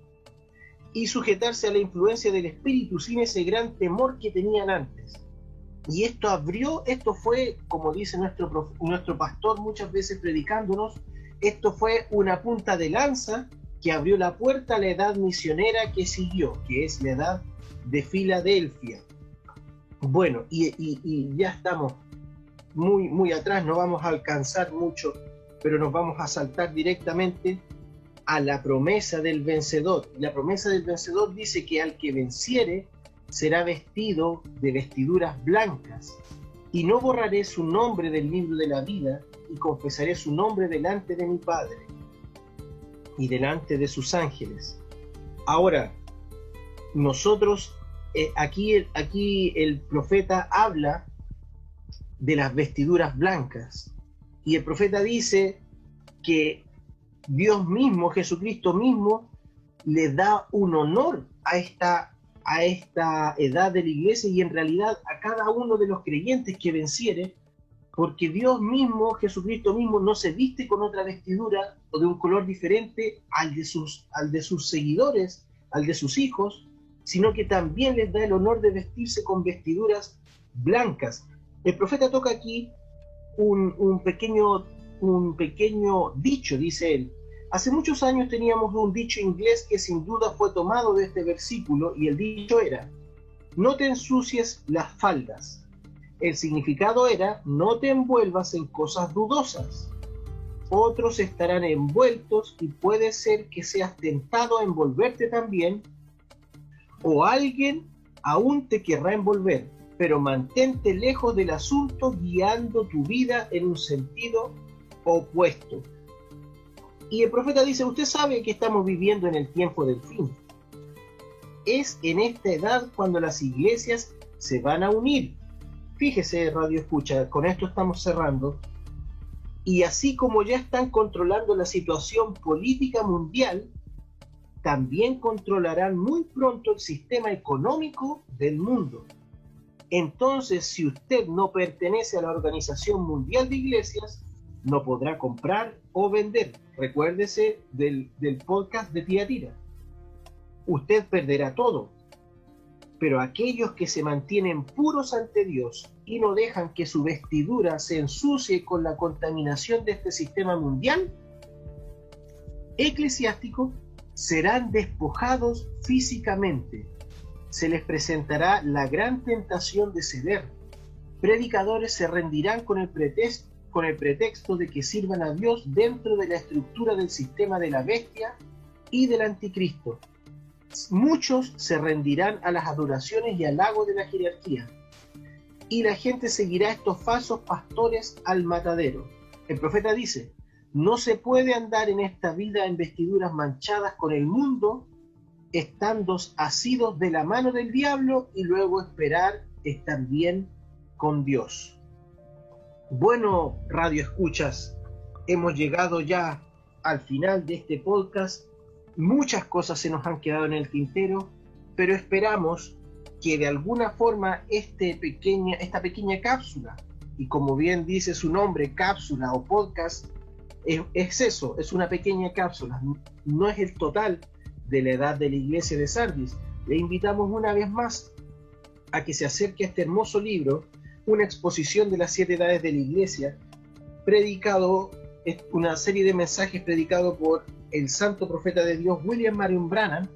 Speaker 1: y sujetarse a la influencia del Espíritu sin ese gran temor que tenían antes. Y esto abrió, esto fue, como dice nuestro, nuestro pastor muchas veces predicándonos, esto fue una punta de lanza que abrió la puerta a la edad misionera que siguió, que es la edad de Filadelfia. Bueno, y, ya estamos muy, muy atrás, no vamos a alcanzar mucho, pero nos vamos a saltar directamente a la promesa del vencedor. La promesa del vencedor dice que al que venciere será vestido de vestiduras blancas, y no borraré su nombre del libro de la vida, y confesaré su nombre delante de mi Padre y delante de sus ángeles. Ahora, nosotros, eh, aquí, aquí el profeta habla de las vestiduras blancas, y el profeta dice que Dios mismo, Jesucristo mismo, le da un honor a esta, a esta edad de la iglesia y en realidad a cada uno de los creyentes que venciere, porque Dios mismo, Jesucristo mismo, no se viste con otra vestidura o de un color diferente al de sus, al de sus seguidores, al de sus hijos, sino que también les da el honor de vestirse con vestiduras blancas. El profeta toca aquí un, un, pequeño, un pequeño dicho, dice él. Hace muchos años teníamos un dicho inglés que sin duda fue tomado de este versículo y el dicho era, no te ensucies las faldas, el significado era, no te envuelvas en cosas dudosas. Otros estarán envueltos y puede ser que seas tentado a envolverte también, o alguien aún te querrá envolver, pero mantente lejos del asunto guiando tu vida en un sentido opuesto. Y el profeta dice, usted sabe que estamos viviendo en el tiempo del fin. Es en esta edad cuando las iglesias se van a unir Fíjese, Radio Escucha, con esto estamos cerrando. Y así como ya están controlando la situación política mundial, también controlarán muy pronto el sistema económico del mundo. Entonces, si usted no pertenece a la Organización Mundial de Iglesias, no podrá comprar o vender. Recuérdese del, del podcast de Tía Tira. Usted perderá todo, pero aquellos que se mantienen puros ante Dios y no dejan que su vestidura se ensucie con la contaminación de este sistema mundial eclesiástico, serán despojados físicamente. Se les presentará la gran tentación de ceder. Predicadores se rendirán con el, pretexto, con el pretexto de que sirvan a Dios dentro de la estructura del sistema de la bestia y del anticristo muchos se rendirán a las adoraciones y halagos de la jerarquía, y la gente seguirá estos falsos pastores al matadero. El profeta dice, no se puede andar en esta vida en vestiduras manchadas con el mundo, estando asidos de la mano del diablo y luego esperar estar bien con Dios. Bueno, radio escuchas, hemos llegado ya al final de este podcast Muchas cosas se nos han quedado en el tintero, pero esperamos que de alguna forma este pequeña, esta pequeña cápsula, y como bien dice su nombre, cápsula o podcast, es, eso, es una pequeña cápsula, no es el total de la edad de la iglesia de Sardis. le invitamos una vez más a que se acerque a este hermoso libro, una exposición de las siete edades de la iglesia, predicado, una serie de mensajes predicados por el santo profeta de Dios William Marion Branham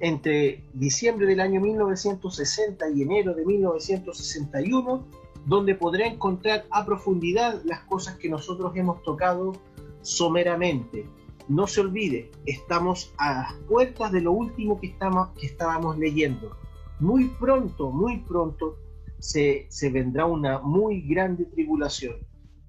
Speaker 1: entre diciembre del año 1960 y enero de 1961, donde podrá encontrar a profundidad las cosas que nosotros hemos tocado someramente. No se olvide, estamos a las puertas de lo último que, estamos, que estábamos leyendo. Muy pronto, muy pronto se, vendrá una muy grande tribulación.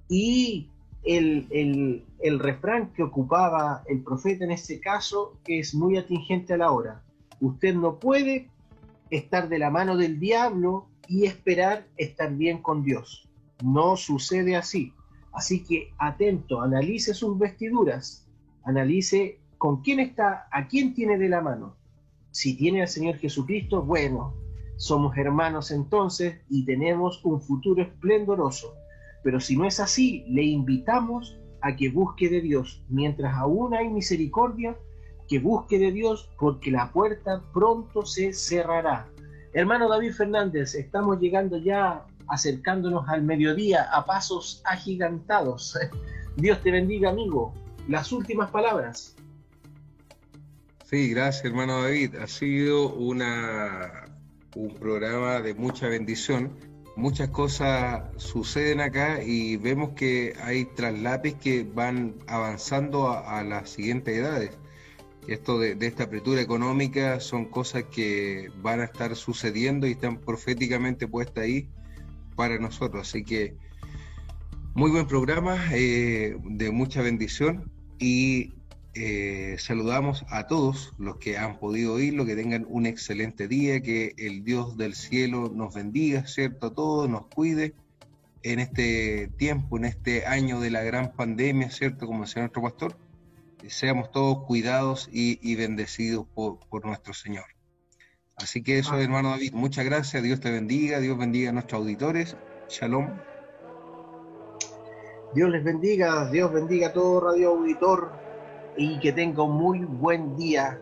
Speaker 1: Y el, el, el, refrán que ocupaba el profeta en este caso es muy atingente a la hora. Usted no puede estar de la mano del diablo y esperar estar bien con Dios. No sucede así. Así que atento, analice sus vestiduras, analice con quién está, a quién tiene de la mano. Si tiene al Señor Jesucristo, bueno, somos hermanos entonces y tenemos un futuro esplendoroso. Pero si no es así, le invitamos a que busque de Dios. Mientras aún hay misericordia, que busque de Dios porque la puerta pronto se cerrará. Hermano David Fernández, estamos llegando ya acercándonos al mediodía a pasos agigantados. Dios te bendiga, amigo. Las últimas palabras.
Speaker 2: Sí, gracias, hermano David. Ha sido una, un programa de mucha bendición. Muchas cosas suceden acá y vemos que hay traslapes que van avanzando a, las siguientes edades esto de, esta apertura económica son cosas que van a estar sucediendo y están proféticamente puestas ahí para nosotros. Así que muy buen programa, eh, de mucha bendición y eh, saludamos a todos los que han podido oírlo, que tengan un excelente día, que el Dios del cielo nos bendiga, ¿cierto? A todos, nos cuide en este tiempo, en este año de la gran pandemia, ¿cierto? Como decía nuestro pastor seamos todos cuidados y, bendecidos por, nuestro Señor. Así que eso, hermano David, muchas gracias, Dios te bendiga, Dios bendiga a nuestros auditores. Shalom.
Speaker 1: Dios les bendiga, Dios bendiga a todo radio auditor y que tenga un muy buen día.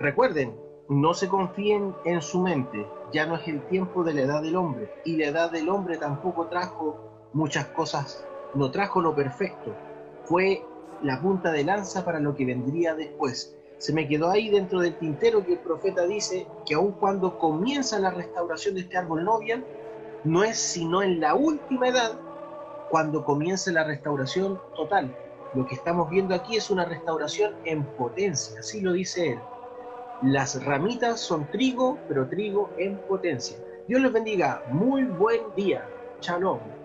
Speaker 1: Recuerden, no se confíen en su mente, ya no es el tiempo de la edad del hombre y la edad del hombre tampoco trajo muchas cosas, no trajo lo perfecto, fue la punta de lanza para lo que vendría después. Se me quedó ahí dentro del tintero que el profeta dice que aun cuando comienza la restauración de este árbol novian, no es sino en la última edad cuando comienza la restauración total. Lo que estamos viendo aquí es una restauración en potencia, así lo dice él. Las ramitas son trigo, pero trigo en potencia. Dios les bendiga. Muy buen día. Shalom.